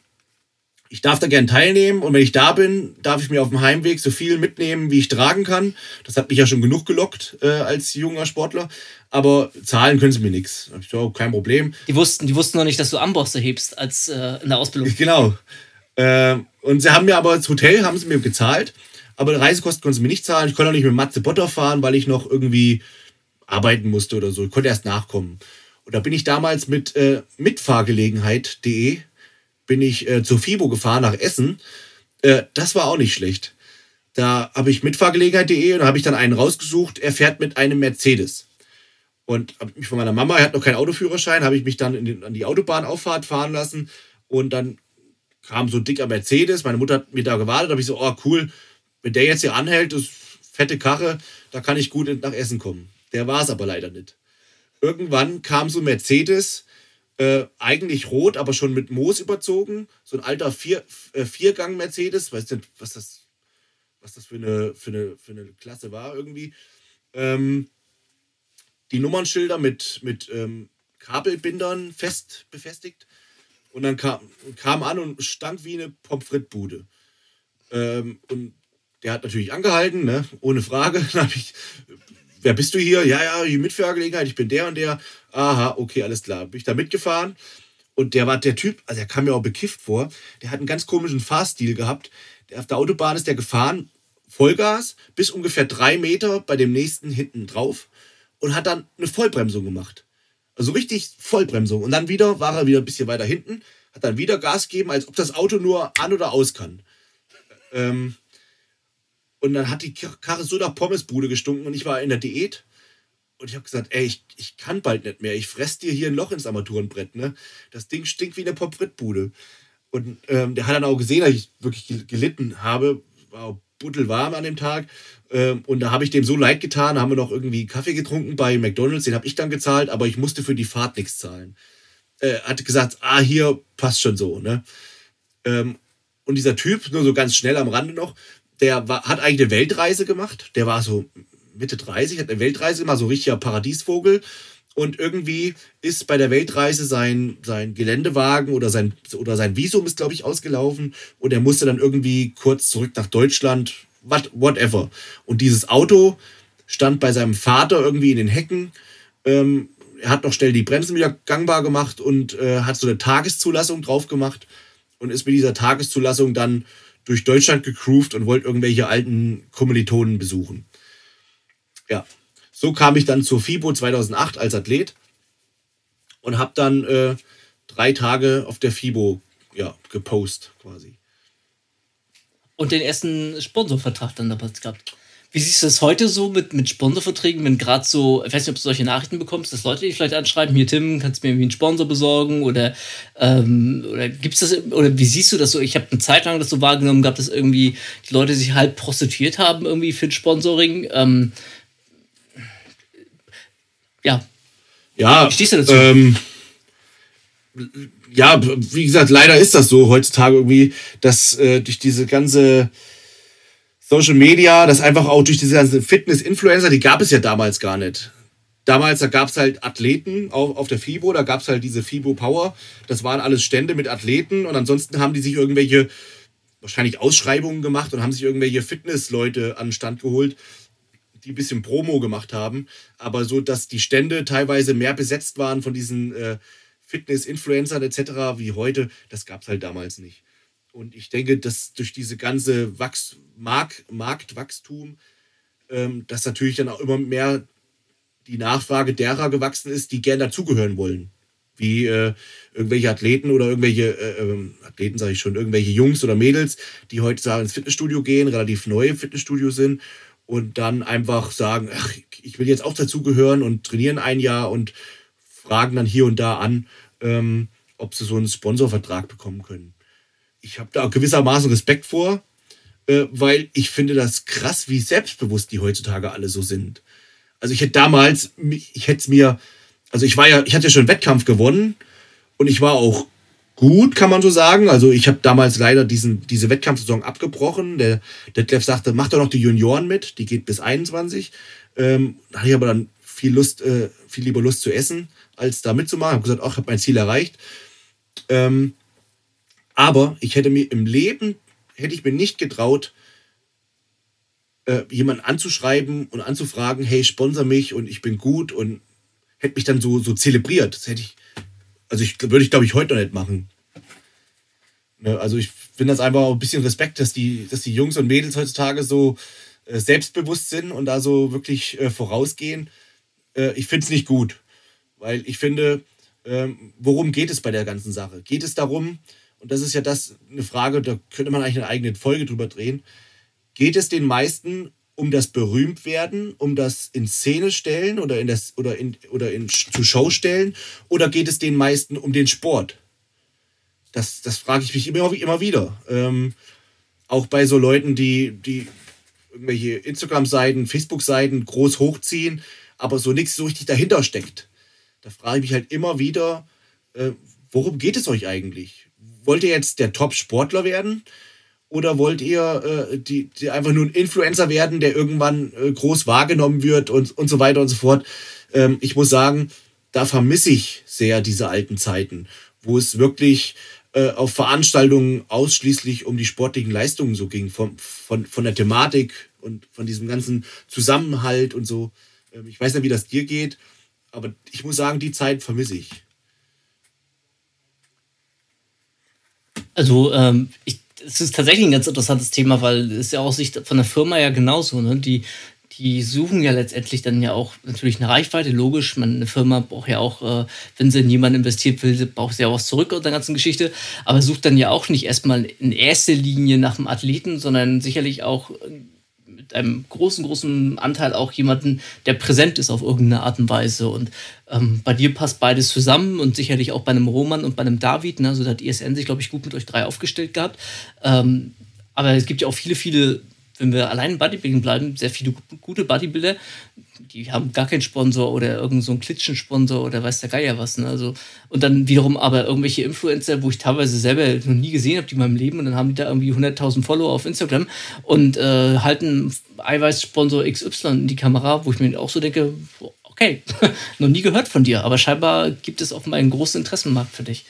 ich darf da gern teilnehmen und wenn ich da bin, darf ich mir auf dem Heimweg so viel mitnehmen, wie ich tragen kann. Das hat mich ja schon genug gelockt äh, als junger Sportler. Aber zahlen können sie mir nichts. Ich so, kein Problem. Die wussten, die wussten noch nicht, dass du Ambosse hebst als äh, in der Ausbildung. Genau. Äh, und sie haben mir aber das Hotel haben sie mir gezahlt, aber die Reisekosten konnten sie mir nicht zahlen. Ich konnte auch nicht mit Matze Botter fahren, weil ich noch irgendwie arbeiten musste oder so. Ich konnte erst nachkommen. Und da bin ich damals mit äh, mitfahrgelegenheit.de bin ich äh, zur FIBO gefahren nach Essen. Äh, das war auch nicht schlecht. Da habe ich mitfahrgelegenheit.de und habe ich dann einen rausgesucht. Er fährt mit einem Mercedes. Und habe mich von meiner Mama, er hat noch keinen Autoführerschein, habe ich mich dann den, an die Autobahnauffahrt fahren lassen. Und dann kam so ein dicker Mercedes. Meine Mutter hat mir da gewartet. Da habe ich so, oh cool, wenn der jetzt hier anhält, das fette Karre, da kann ich gut nach Essen kommen. Der war es aber leider nicht. Irgendwann kam so ein Mercedes, äh, eigentlich rot, aber schon mit Moos überzogen. So ein alter Vier, äh, Viergang-Mercedes. Weiß nicht, was das, was das für, eine, für, eine, für eine Klasse war irgendwie. Ähm, die Nummernschilder mit, mit ähm, Kabelbindern fest befestigt. Und dann kam, kam an und stank wie eine Pommes frites-Bude. Ähm, und der hat natürlich angehalten, ne? ohne Frage. Dann habe ich, wer bist du hier? Ja, ja, hier Mitfahrgelegenheit, ich bin der und der. Aha, okay, alles klar. Bin ich da mitgefahren. Und der war der Typ, also der kam mir auch bekifft vor, der hat einen ganz komischen Fahrstil gehabt. Der, auf der Autobahn ist der gefahren, Vollgas, bis ungefähr drei Meter bei dem nächsten hinten drauf und hat dann eine Vollbremsung gemacht. Also richtig Vollbremsung. Und dann wieder war er wieder ein bisschen weiter hinten, hat dann wieder Gas gegeben, als ob das Auto nur an oder aus kann. Ähm, und dann hat die Karre so nach Pommesbude gestunken und ich war in der Diät. Und ich habe gesagt, ey, ich, ich kann bald nicht mehr. Ich fress dir hier ein Loch ins Armaturenbrett. Ne? Das Ding stinkt wie eine Pommes frites-Bude. Und ähm, der hat dann auch gesehen, dass ich wirklich gel- gelitten habe. War auch buttelwarm an dem Tag. Ähm, und da habe ich dem so leid getan. Haben wir noch irgendwie Kaffee getrunken bei McDonalds. Den habe ich dann gezahlt, aber ich musste für die Fahrt nichts zahlen. Äh, hat gesagt, ah, hier passt schon so. Ne? Ähm, und dieser Typ, nur so ganz schnell am Rande noch, der war, hat eigentlich eine Weltreise gemacht. Der war so Mitte 30, hat eine Weltreise gemacht, so richtiger Paradiesvogel. Und irgendwie ist bei der Weltreise sein, sein Geländewagen oder sein, oder sein Visum ist, glaube ich, ausgelaufen. Und er musste dann irgendwie kurz zurück nach Deutschland, what, whatever. Und dieses Auto stand bei seinem Vater irgendwie in den Hecken. Ähm, er hat noch schnell die Bremsen wieder gangbar gemacht und äh, hat so eine Tageszulassung drauf gemacht und ist mit dieser Tageszulassung dann durch Deutschland gecruised und wollte irgendwelche alten Kommilitonen besuchen. Ja, so kam ich dann zur FIBO 2008 als Athlet und habe dann äh, drei Tage auf der FIBO ja, gepostet quasi. Und den ersten Sponsorvertrag dann damals gehabt. Wie siehst du das heute so mit, mit Sponsorverträgen, wenn gerade so, ich weiß nicht, ob du solche Nachrichten bekommst, dass Leute dich vielleicht anschreiben, hier Tim, kannst du mir irgendwie einen Sponsor besorgen oder, ähm, oder gibt's das, oder wie siehst du das so? Ich habe eine Zeit lang das so wahrgenommen gehabt, dass irgendwie die Leute sich halb prostituiert haben irgendwie für ein Sponsoring. Ähm, ja, Ja, Wie stehst du dazu? Ähm, ja, wie gesagt, leider ist das so heutzutage irgendwie, dass äh, durch diese ganze Social Media, das einfach auch durch diese ganzen Fitness-Influencer, die gab es ja damals gar nicht. Damals, da gab es halt Athleten auf, auf der FIBO, da gab es halt diese FIBO Power. Das waren alles Stände mit Athleten und ansonsten haben die sich irgendwelche, wahrscheinlich Ausschreibungen gemacht und haben sich irgendwelche Fitnessleute an den Stand geholt, die ein bisschen Promo gemacht haben. Aber so, dass die Stände teilweise mehr besetzt waren von diesen äh, Fitness-Influencern etc. wie heute, das gab es halt damals nicht. Und ich denke, dass durch diese ganze Wachs Mark Marktwachstum ähm, dass natürlich dann auch immer mehr die Nachfrage derer gewachsen ist, die gern dazugehören wollen. Wie äh, irgendwelche Athleten oder irgendwelche, äh, ähm, Athleten sage ich schon, irgendwelche Jungs oder Mädels, die heute ins Fitnessstudio gehen, relativ neu im Fitnessstudio sind und dann einfach sagen, ach, ich will jetzt auch dazugehören und trainieren ein Jahr und fragen dann hier und da an, ähm, ob sie so einen Sponsorvertrag bekommen können. Ich habe da gewissermaßen Respekt vor, äh, weil ich finde das krass, wie selbstbewusst die heutzutage alle so sind. Also ich hätte damals, ich hätte es mir, also ich war ja, ich hatte ja schon Wettkampf gewonnen und ich war auch gut, kann man so sagen. Also ich habe damals leider diesen, diese Wettkampfsaison abgebrochen. Der Detlef sagte, mach doch noch die Junioren mit, die geht bis 21. Ähm, da hatte ich aber dann viel Lust, äh, viel lieber Lust zu essen, als da mitzumachen. Ich habe gesagt, ach, ich habe mein Ziel erreicht. Ähm, aber ich hätte mir im Leben, hätte ich mir nicht getraut, äh, jemanden anzuschreiben und anzufragen, hey, sponsor mich und ich bin gut und hätte mich dann so, so zelebriert. Das hätte ich, also ich würde ich glaube ich heute noch nicht machen. Ne, also ich finde das einfach ein bisschen Respekt, dass die, dass die Jungs und Mädels heutzutage so äh, selbstbewusst sind und da so wirklich äh, vorausgehen. Äh, ich finde es nicht gut, weil ich finde, ähm, worum geht es bei der ganzen Sache? Geht es darum, und das ist ja das eine Frage, da könnte man eigentlich eine eigene Folge drüber drehen, geht es den meisten um das Berühmtwerden, um das in Szene stellen oder in das oder in oder in zu Show stellen oder geht es den meisten um den Sport? Das, das frage ich mich immer, immer wieder. Ähm, auch bei so Leuten, die, die irgendwelche Instagram-Seiten, Facebook-Seiten groß hochziehen, aber so nichts so richtig dahinter steckt. Da frage ich mich halt immer wieder, äh, worum geht es euch eigentlich? Wollt ihr jetzt der Top-Sportler werden? Oder wollt ihr äh, die, die einfach nur ein Influencer werden, der irgendwann äh, groß wahrgenommen wird und, und so weiter und so fort? Ähm, ich muss sagen, da vermisse ich sehr diese alten Zeiten, wo es wirklich äh, auf Veranstaltungen ausschließlich um die sportlichen Leistungen so ging, von, von, von der Thematik und von diesem ganzen Zusammenhalt und so. Ähm, ich weiß nicht, wie das dir geht, aber ich muss sagen, die Zeit vermisse ich. Also, ähm, ich es ist tatsächlich ein ganz interessantes Thema, weil es ja aus Sicht von der Firma ja genauso, ne? Die, die suchen ja letztendlich dann ja auch natürlich eine Reichweite, logisch. Man, eine Firma braucht ja auch, äh, wenn sie in jemanden investiert will, braucht sie ja auch was zurück aus der ganzen Geschichte, aber sucht dann ja auch nicht erstmal in erster Linie nach einem Athleten, sondern sicherlich auch mit einem großen, großen Anteil auch jemanden, der präsent ist auf irgendeine Art und Weise. Und ähm, bei dir passt beides zusammen und sicherlich auch bei einem Roman und bei einem David. Ne? Also hat ISN sich, glaube ich, gut mit euch drei aufgestellt gehabt. Ähm, aber es gibt ja auch viele, viele wenn wir allein im Bodybuilding bleiben, sehr viele gute Bodybuilder, die haben gar keinen Sponsor oder irgendeinen so Klitschen-Sponsor oder weiß der Geier was. Ne? Also, und dann wiederum aber irgendwelche Influencer, wo ich teilweise selber noch nie gesehen habe, die in meinem Leben, und dann haben die da irgendwie 100.000 Follower auf Instagram und äh, halten Eiweiß-Sponsor XY in die Kamera, wo ich mir auch so denke, okay, noch nie gehört von dir, aber scheinbar gibt es offenbar einen großen Interessenmarkt für dich.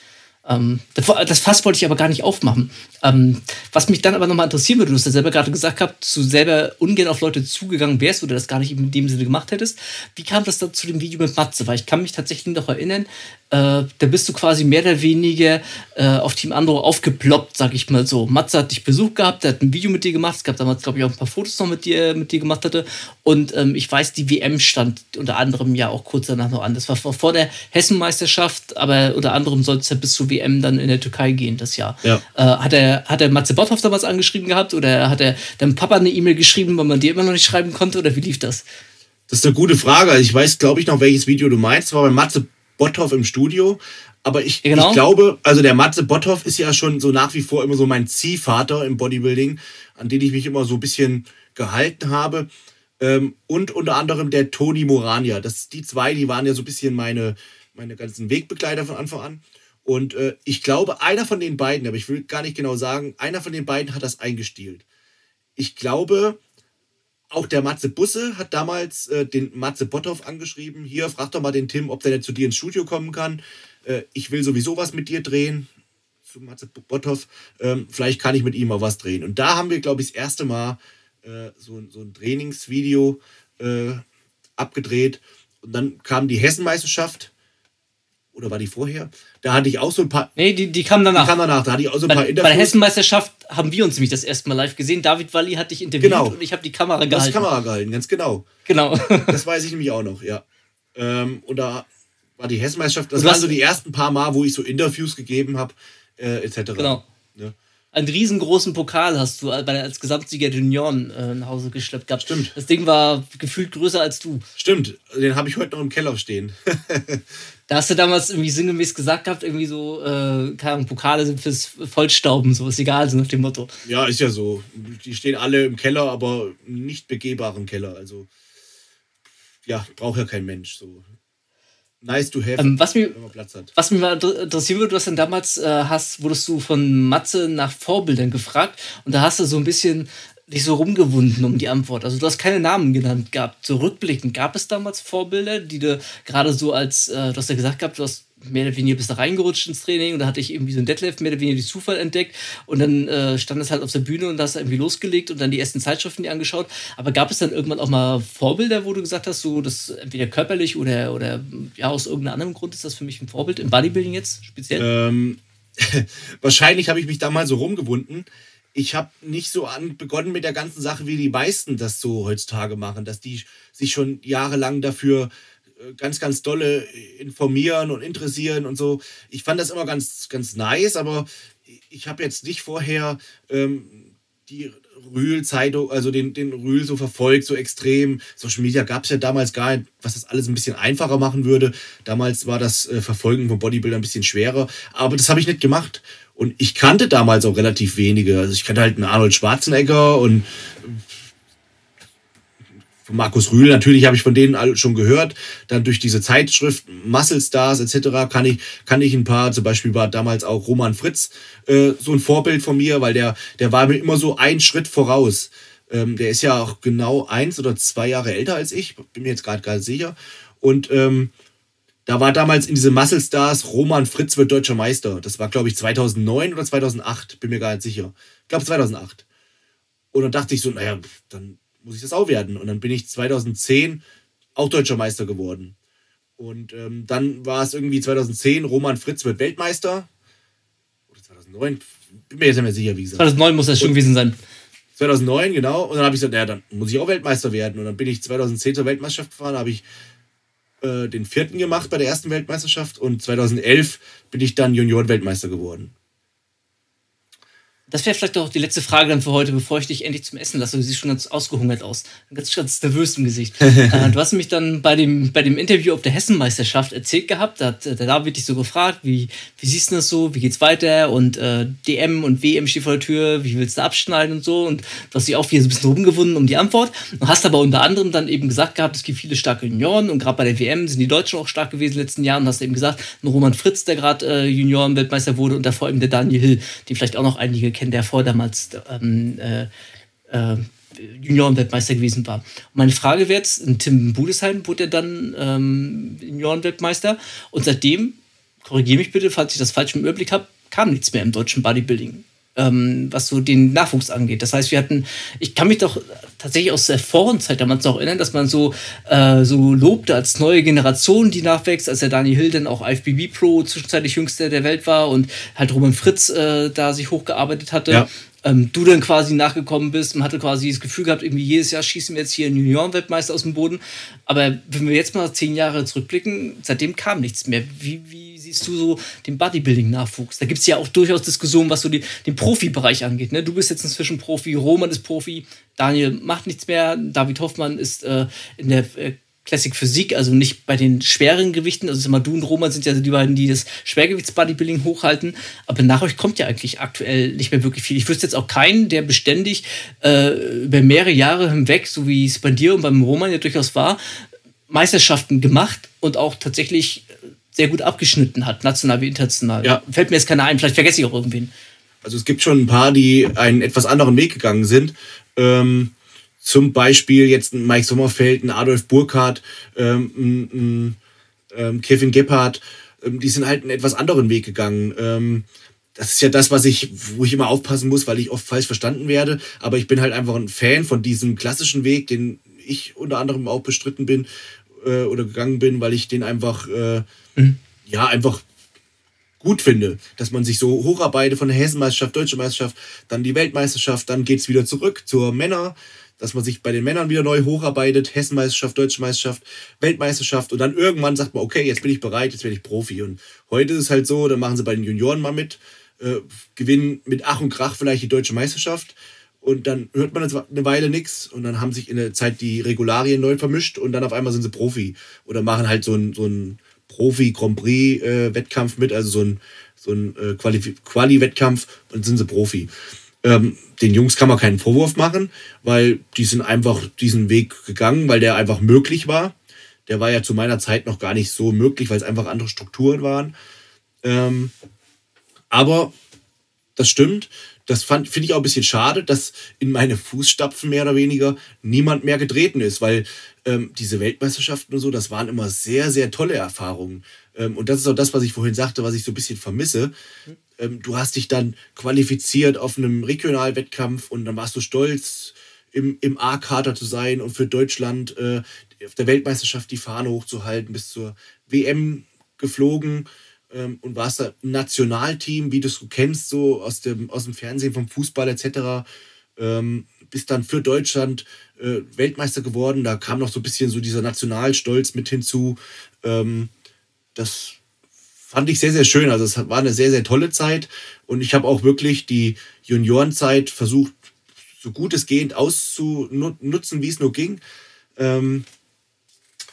Ähm, das Fass wollte ich aber gar nicht aufmachen. Ähm, was mich dann aber nochmal interessieren würde, du hast ja selber gerade gesagt gehabt, du selber ungern auf Leute zugegangen wärst oder das gar nicht in dem Sinne gemacht hättest. Wie kam das dann zu dem Video mit Matze? Weil ich kann mich tatsächlich noch erinnern, äh, da bist du quasi mehr oder weniger äh, auf Team Andro aufgeploppt, sag ich mal so. Matze hat dich Besuch gehabt, der hat ein Video mit dir gemacht. Es gab damals, glaube ich, auch ein paar Fotos noch mit dir, mit dir gemacht hatte. Und ähm, ich weiß, die WM stand unter anderem ja auch kurz danach noch an. Das war vor der Hessenmeisterschaft, aber unter anderem sollte es ja bis zur WM dann in der Türkei gehen, das Jahr. Ja. Äh, hat, er, hat er Matze Botthoff damals angeschrieben gehabt oder hat er deinem Papa eine E-Mail geschrieben, weil man dir immer noch nicht schreiben konnte oder wie lief das? Das ist eine gute Frage. Also ich weiß, glaube ich, noch, welches Video du meinst. war bei Matze Botthoff im Studio. Aber ich, genau. ich glaube, also der Matze Botthoff ist ja schon so nach wie vor immer so mein Ziehvater im Bodybuilding, an den ich mich immer so ein bisschen gehalten habe. Ähm, und unter anderem der Toni Morania. Das, die zwei, die waren ja so ein bisschen meine, meine ganzen Wegbegleiter von Anfang an. Und äh, ich glaube, einer von den beiden, aber ich will gar nicht genau sagen, einer von den beiden hat das eingestielt. Ich glaube, auch der Matze Busse hat damals äh, den Matze Botthoff angeschrieben. Hier, frag doch mal den Tim, ob der nicht zu dir ins Studio kommen kann. Äh, ich will sowieso was mit dir drehen. Zu Matze Botthoff. Ähm, vielleicht kann ich mit ihm mal was drehen. Und da haben wir, glaube ich, das erste Mal äh, so, so ein Trainingsvideo äh, abgedreht. Und dann kam die Hessenmeisterschaft. Oder war die vorher? Da hatte ich auch so ein paar. Nee, die, die kam danach. Die kam danach, da hatte ich auch so ein bei, paar Bei Interviews. der Hessenmeisterschaft haben wir uns nämlich das erste Mal live gesehen. David Walli hat dich interviewt Genau. und ich habe die Kamera Du hast die gehalten. Kamera gehalten, ganz genau. Genau. Das weiß ich nämlich auch noch, ja. Ähm, und da war die Hessenmeisterschaft, das waren so die ersten paar Mal, wo ich so Interviews gegeben habe, äh, etc. Genau. Ja. Einen riesengroßen Pokal hast du als Gesamtsieger der Junioren äh, nach Hause geschleppt gehabt. Stimmt. Das Ding war gefühlt größer als du. Stimmt, den habe ich heute noch im Keller stehen. Da hast du damals irgendwie sinngemäß gesagt gehabt, irgendwie so, äh, keine Ahnung, Pokale sind fürs Vollstauben, so ist egal, so nach dem Motto. ja, ist ja so. Die stehen alle im Keller, aber nicht begehbaren Keller. Also, ja, braucht ja kein Mensch. So. Nice to have, Ähm, was mir wenn man Platz hat. Was mich mal inter- interessieren würde, du hast dann damals, äh, hast, wurdest du von Matze nach Vorbildern gefragt und da hast du so ein bisschen dich so rumgewunden um die Antwort. Also du hast keine Namen genannt gehabt. So rückblickend, gab es damals Vorbilder, die du gerade so als, äh, du hast ja gesagt gehabt, du hast mehr oder weniger bist da reingerutscht ins Training und da hatte ich irgendwie so ein Deadlift mehr oder weniger durch Zufall entdeckt und dann äh, stand es halt auf der Bühne und hast irgendwie losgelegt und dann die ersten Zeitschriften die angeschaut. Aber gab es dann irgendwann auch mal Vorbilder, wo du gesagt hast, so das entweder körperlich oder, oder ja aus irgendeinem anderen Grund ist das für mich ein Vorbild im Bodybuilding jetzt speziell? Ähm, wahrscheinlich habe ich mich da mal so rumgewunden. Ich habe nicht so an begonnen mit der ganzen Sache, wie die meisten das so heutzutage machen, dass die sich schon jahrelang dafür ganz, ganz dolle informieren und interessieren und so. Ich fand das immer ganz, ganz nice, aber ich habe jetzt nicht vorher ähm, die Rühl-Zeitung, also den, den Rühl so verfolgt, so extrem. Social Media gab es ja damals gar nicht, was das alles ein bisschen einfacher machen würde. Damals war das äh, Verfolgen von Bodybuildern ein bisschen schwerer, aber das habe ich nicht gemacht. Und ich kannte damals auch relativ wenige. Also ich kannte halt einen Arnold Schwarzenegger und von Markus Rühl, natürlich habe ich von denen schon gehört. Dann durch diese Zeitschrift Muscle Stars etc. kann ich, kann ich ein paar, zum Beispiel war damals auch Roman Fritz äh, so ein Vorbild von mir, weil der, der war mir immer so einen Schritt voraus. Ähm, der ist ja auch genau eins oder zwei Jahre älter als ich, bin mir jetzt gerade gar nicht sicher. Und ähm, da war damals in diese Muscle Stars Roman Fritz wird deutscher Meister. Das war, glaube ich, 2009 oder 2008, bin mir gar nicht sicher. Ich glaube 2008. Und dann dachte ich so, naja, dann muss ich das auch werden. Und dann bin ich 2010 auch deutscher Meister geworden. Und ähm, dann war es irgendwie 2010, Roman Fritz wird Weltmeister. Oder 2009, bin mir jetzt nicht mehr sicher, wie gesagt. 2009 muss das schon gewesen sein. 2009, genau. Und dann habe ich gesagt, naja, dann muss ich auch Weltmeister werden. Und dann bin ich 2010 zur Weltmeisterschaft gefahren, habe ich äh, den vierten gemacht bei der ersten Weltmeisterschaft. Und 2011 bin ich dann Junioren-Weltmeister geworden. Das wäre vielleicht auch die letzte Frage dann für heute, bevor ich dich endlich zum Essen lasse. Du siehst schon ganz ausgehungert aus. Ganz, ganz nervös im Gesicht. äh, du hast mich dann bei dem, bei dem Interview auf der Hessenmeisterschaft erzählt gehabt. Da hat äh, der David dich so gefragt, wie, wie siehst du das so? Wie geht's weiter? Und äh, DM und WM steht vor der Tür. Wie willst du abschneiden und so? Und du hast dich auch wieder so ein bisschen rumgewunden um die Antwort. Und hast aber unter anderem dann eben gesagt gehabt, es gibt viele starke Junioren. Und gerade bei der WM sind die Deutschen auch stark gewesen in den letzten Jahren. Und hast eben gesagt, ein Roman Fritz, der gerade äh, Junioren-Weltmeister wurde. Und davor eben der Daniel Hill, den vielleicht auch noch einige kennen, der vor damals ähm, äh, äh, Juniorenweltmeister gewesen war. Und meine Frage wäre jetzt, in Tim Budesheim wurde er dann ähm, Juniorenweltmeister und seitdem, korrigiere mich bitte, falls ich das falsch im Überblick habe, kam nichts mehr im deutschen Bodybuilding. Ähm, was so den Nachwuchs angeht. Das heißt, wir hatten, ich kann mich doch tatsächlich aus der Vorenzeit damals noch erinnern, dass man so, äh, so lobte als neue Generation, die nachwächst, als der Daniel Hill dann auch IFBB Pro zwischenzeitlich jüngster der Welt war und halt Roman Fritz äh, da sich hochgearbeitet hatte Ja. ähm, du dann quasi nachgekommen bist und hatte quasi das Gefühl gehabt, irgendwie jedes Jahr schießen wir jetzt hier einen Junioren-Weltmeister aus dem Boden. Aber wenn wir jetzt mal zehn Jahre zurückblicken, seitdem kam nichts mehr. Wie, wie siehst du so den Bodybuilding-Nachwuchs? Da gibt es ja auch durchaus Diskussionen, was so die, den Profibereich angeht. Ne? Du bist jetzt inzwischen Profi, Roman ist Profi, Daniel macht nichts mehr, David Hoffmann ist äh, in der äh, Classic Physik, also nicht bei den schweren Gewichten. Also mal, du und Roman sind ja die beiden, die das Schwergewichts-Bodybuilding hochhalten. Aber nach euch kommt ja eigentlich aktuell nicht mehr wirklich viel. Ich wüsste jetzt auch keinen, der beständig äh, über mehrere Jahre hinweg, so wie es bei dir und beim Roman ja durchaus war, Meisterschaften gemacht und auch tatsächlich sehr gut abgeschnitten hat, national wie international. Ja. Fällt mir jetzt keiner ein, vielleicht vergesse ich auch irgendwen. Also es gibt schon ein paar, die einen etwas anderen Weg gegangen sind. Ähm, zum Beispiel jetzt ein Mike Sommerfeld, ein Adolf Burkhardt, ähm, ähm, Kevin Gebhardt. Ähm, die sind halt einen etwas anderen Weg gegangen. Ähm, das ist ja das, was ich, wo ich immer aufpassen muss, weil ich oft falsch verstanden werde. Aber ich bin halt einfach ein Fan von diesem klassischen Weg, den ich unter anderem auch bestritten bin äh, oder gegangen bin, weil ich den einfach äh, ja, einfach gut finde, dass man sich so hocharbeitet von der Hessenmeisterschaft, Deutsche Meisterschaft, dann die Weltmeisterschaft, dann geht es wieder zurück zur Männer, dass man sich bei den Männern wieder neu hocharbeitet, Hessenmeisterschaft, Deutsche Meisterschaft, Weltmeisterschaft und dann irgendwann sagt man, okay, jetzt bin ich bereit, jetzt werde ich Profi. Und heute ist es halt so, dann machen sie bei den Junioren mal mit, äh, gewinnen mit Ach und Krach vielleicht die Deutsche Meisterschaft und dann hört man eine Weile nichts und dann haben sich in der Zeit die Regularien neu vermischt und dann auf einmal sind sie Profi oder machen halt so ein, so ein Profi-Grand Prix-Wettkampf mit, also so ein, so ein äh, Quali-Wettkampf und sind sie Profi. Ähm, den Jungs kann man keinen Vorwurf machen, weil die sind einfach diesen Weg gegangen, weil der einfach möglich war. Der war ja zu meiner Zeit noch gar nicht so möglich, weil es einfach andere Strukturen waren. Ähm, aber das stimmt. Das finde ich auch ein bisschen schade, dass in meine Fußstapfen mehr oder weniger niemand mehr getreten ist, weil ähm, diese Weltmeisterschaften und so, das waren immer sehr, sehr tolle Erfahrungen. Ähm, und das ist auch das, was ich vorhin sagte, was ich so ein bisschen vermisse. Ähm, du hast dich dann qualifiziert auf einem Regionalwettkampf und dann warst du stolz, im, im A-Kader zu sein und für Deutschland äh, auf der Weltmeisterschaft die Fahne hochzuhalten, bis zur WM geflogen ähm, und warst da im Nationalteam, wie du es kennst, so aus dem, aus dem Fernsehen, vom Fußball etc. Ähm, bist dann für Deutschland äh, Weltmeister geworden. Da kam noch so ein bisschen so dieser Nationalstolz mit hinzu. Ähm, das fand ich sehr, sehr schön. Also es war eine sehr, sehr tolle Zeit. Und ich habe auch wirklich die Juniorenzeit versucht, so gut es geht auszunutzen, wie es nur ging. Ähm,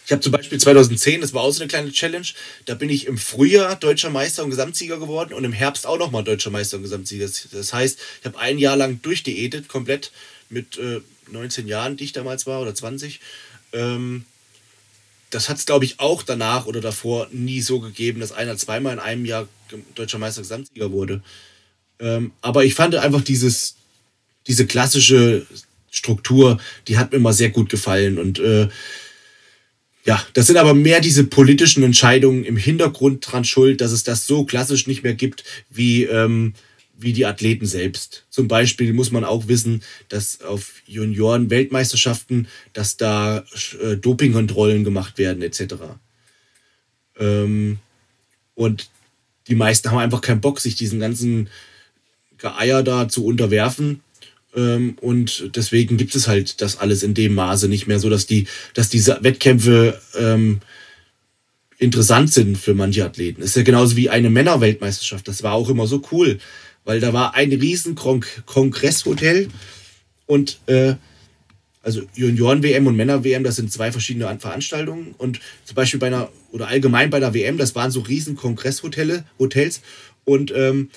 ich habe zum Beispiel 2010, das war auch so eine kleine Challenge, da bin ich im Frühjahr deutscher Meister und Gesamtsieger geworden und im Herbst auch nochmal deutscher Meister und Gesamtsieger. Das heißt, ich habe ein Jahr lang durchdiätet, komplett mit äh, 19 Jahren, die ich damals war, oder 20. Ähm, das hat es, glaube ich, auch danach oder davor nie so gegeben, dass einer zweimal in einem Jahr deutscher Meister Gesamtsieger wurde. Ähm, aber ich fand einfach dieses, diese klassische Struktur, die hat mir immer sehr gut gefallen. Und äh, ja, das sind aber mehr diese politischen Entscheidungen im Hintergrund dran schuld, dass es das so klassisch nicht mehr gibt wie, ähm, wie die Athleten selbst. Zum Beispiel muss man auch wissen, dass auf Junioren-Weltmeisterschaften, dass da äh, Dopingkontrollen gemacht werden etc. Ähm, und die meisten haben einfach keinen Bock, sich diesen ganzen Geeier da zu unterwerfen ähm, und deswegen gibt es halt das alles in dem Maße nicht mehr so, dass die, dass diese Wettkämpfe ähm, interessant sind für manche Athleten. Das ist ja genauso wie eine Männerweltmeisterschaft. Das war auch immer so cool, weil da war ein riesen Kon Kongresshotel und äh, also Junioren-WM und Männer-WM, das sind zwei verschiedene Veranstaltungen. Und zum Beispiel bei einer, oder allgemein bei der WM, das waren so riesen Kongresshotels. Hotels, und ähm,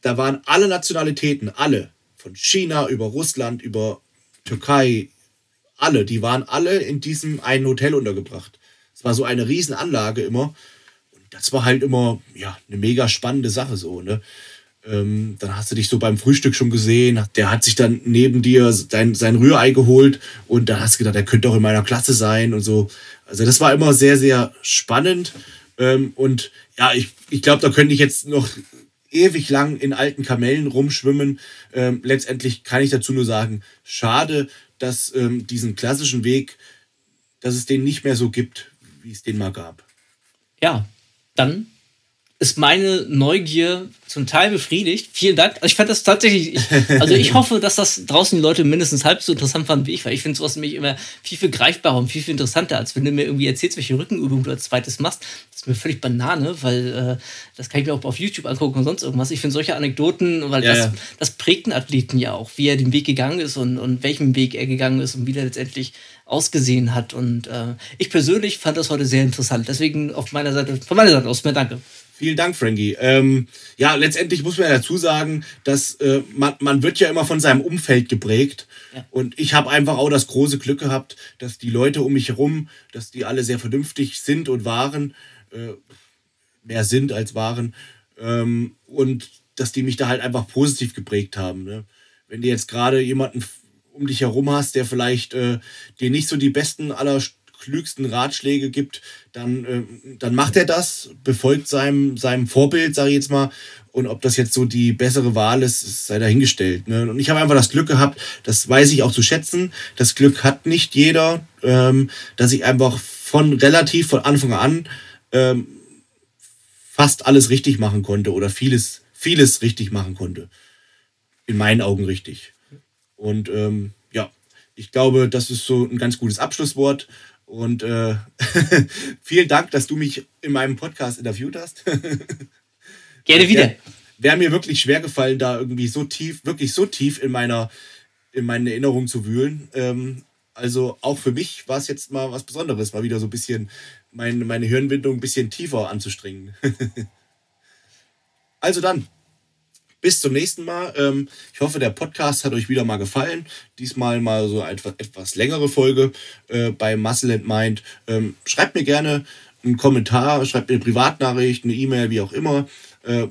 da waren alle Nationalitäten, alle, von China über Russland, über Türkei, alle, die waren alle in diesem einen Hotel untergebracht. Es war so eine Riesenanlage immer. Und das war halt immer, ja, eine mega spannende Sache so, ne? Ähm, dann hast du dich so beim Frühstück schon gesehen. Der hat sich dann neben dir sein, sein Rührei geholt und da hast du gedacht, der könnte auch in meiner Klasse sein und so. Also das war immer sehr, sehr spannend. Ähm, und ja, ich, ich glaube, da könnte ich jetzt noch ewig lang in alten Kamellen rumschwimmen. Ähm, letztendlich kann ich dazu nur sagen, schade, dass ähm, diesen klassischen Weg, dass es den nicht mehr so gibt, wie es den mal gab. Ja, dann ist meine Neugier zum Teil befriedigt. Vielen Dank. Also ich fand das tatsächlich, ich, also ich hoffe, dass das draußen die Leute mindestens halb so interessant fanden wie ich, weil ich finde sowas nämlich immer viel, viel greifbarer und viel, viel interessanter, als wenn du mir irgendwie erzählst, welche Rückenübung du als zweites machst. Das ist mir völlig Banane, weil äh, das kann ich mir auch auf YouTube angucken und sonst irgendwas. Ich finde solche Anekdoten, weil ja, das, ja. das prägt einen Athleten ja auch, wie er den Weg gegangen ist und, und welchen Weg er gegangen ist und wie der letztendlich ausgesehen hat. Und äh, ich persönlich fand das heute sehr interessant. Deswegen auf meiner Seite, von meiner Seite aus mehr Danke. Vielen Dank, Frankie. Ähm, ja, letztendlich muss man ja dazu sagen, dass äh, man, man wird ja immer von seinem Umfeld geprägt. Ja. Und ich habe einfach auch das große Glück gehabt, dass die Leute um mich herum, dass die alle sehr vernünftig sind und waren, äh, mehr sind als waren. Ähm, und dass die mich da halt einfach positiv geprägt haben. Ne? Wenn du jetzt gerade jemanden um dich herum hast, der vielleicht äh, dir nicht so die besten aller klügsten Ratschläge gibt, dann, äh, dann macht er das, befolgt seinem, seinem Vorbild, sage ich jetzt mal. Und ob das jetzt so die bessere Wahl ist, sei dahingestellt. Ne? Und ich habe einfach das Glück gehabt, das weiß ich auch zu schätzen. Das Glück hat nicht jeder, ähm, dass ich einfach von relativ von Anfang an ähm, fast alles richtig machen konnte oder vieles, vieles richtig machen konnte. In meinen Augen richtig. Und ähm, ja, ich glaube, das ist so ein ganz gutes Abschlusswort. Und äh, vielen Dank, dass du mich in meinem Podcast interviewt hast. Gerne wieder. Wäre wär mir wirklich schwer gefallen, da irgendwie so tief, wirklich so tief in meiner, in meinen Erinnerungen zu wühlen. Ähm, also auch für mich war es jetzt mal was Besonderes, mal wieder so ein bisschen mein, meine Hirnwindung ein bisschen tiefer anzustrengen. also dann, bis zum nächsten Mal. Ähm, ich hoffe, der Podcast hat euch wieder mal gefallen. Diesmal mal so eine etwas längere Folge äh, bei Muscle and Mind. Ähm, schreibt mir gerne einen Kommentar, schreibt mir eine Privatnachricht, eine E-Mail, wie auch immer. Äh,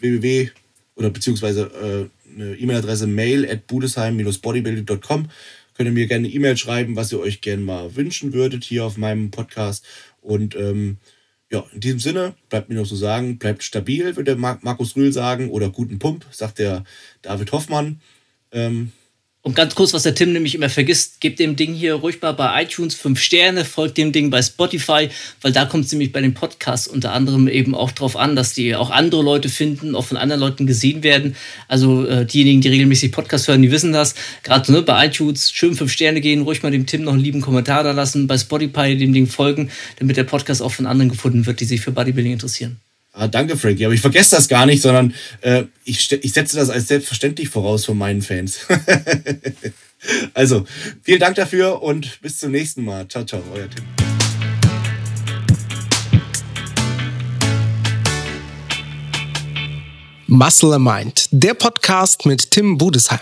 www oder beziehungsweise äh, eine E-Mail-Adresse mail at budesheim-bodybuilding.com. Könnt ihr mir gerne eine E-Mail schreiben, was ihr euch gerne mal wünschen würdet hier auf meinem Podcast. Und ähm, ja, in diesem Sinne, bleibt mir noch zu sagen, bleibt stabil, würde der Markus Rühl sagen, oder guten Pump, sagt der David Hoffmann. Ähm, und ganz kurz, was der Tim nämlich immer vergisst, gebt dem Ding hier ruhig mal bei iTunes fünf Sterne, folgt dem Ding bei Spotify, weil da kommt es nämlich bei den Podcasts unter anderem eben auch drauf an, dass die auch andere Leute finden, auch von anderen Leuten gesehen werden. Also äh, diejenigen, die regelmäßig Podcasts hören, die wissen das. Gerade ne, bei iTunes schön fünf Sterne gehen, ruhig mal dem Tim noch einen lieben Kommentar da lassen, bei Spotify dem Ding folgen, damit der Podcast auch von anderen gefunden wird, die sich für Bodybuilding interessieren. Ah, danke, Frankie. Aber ich vergesse das gar nicht, sondern äh, ich, ich setze das als selbstverständlich voraus von meinen Fans. also, vielen Dank dafür und bis zum nächsten Mal. Ciao, ciao, euer Tim. Muscle Mind, der Podcast mit Tim Budesheim.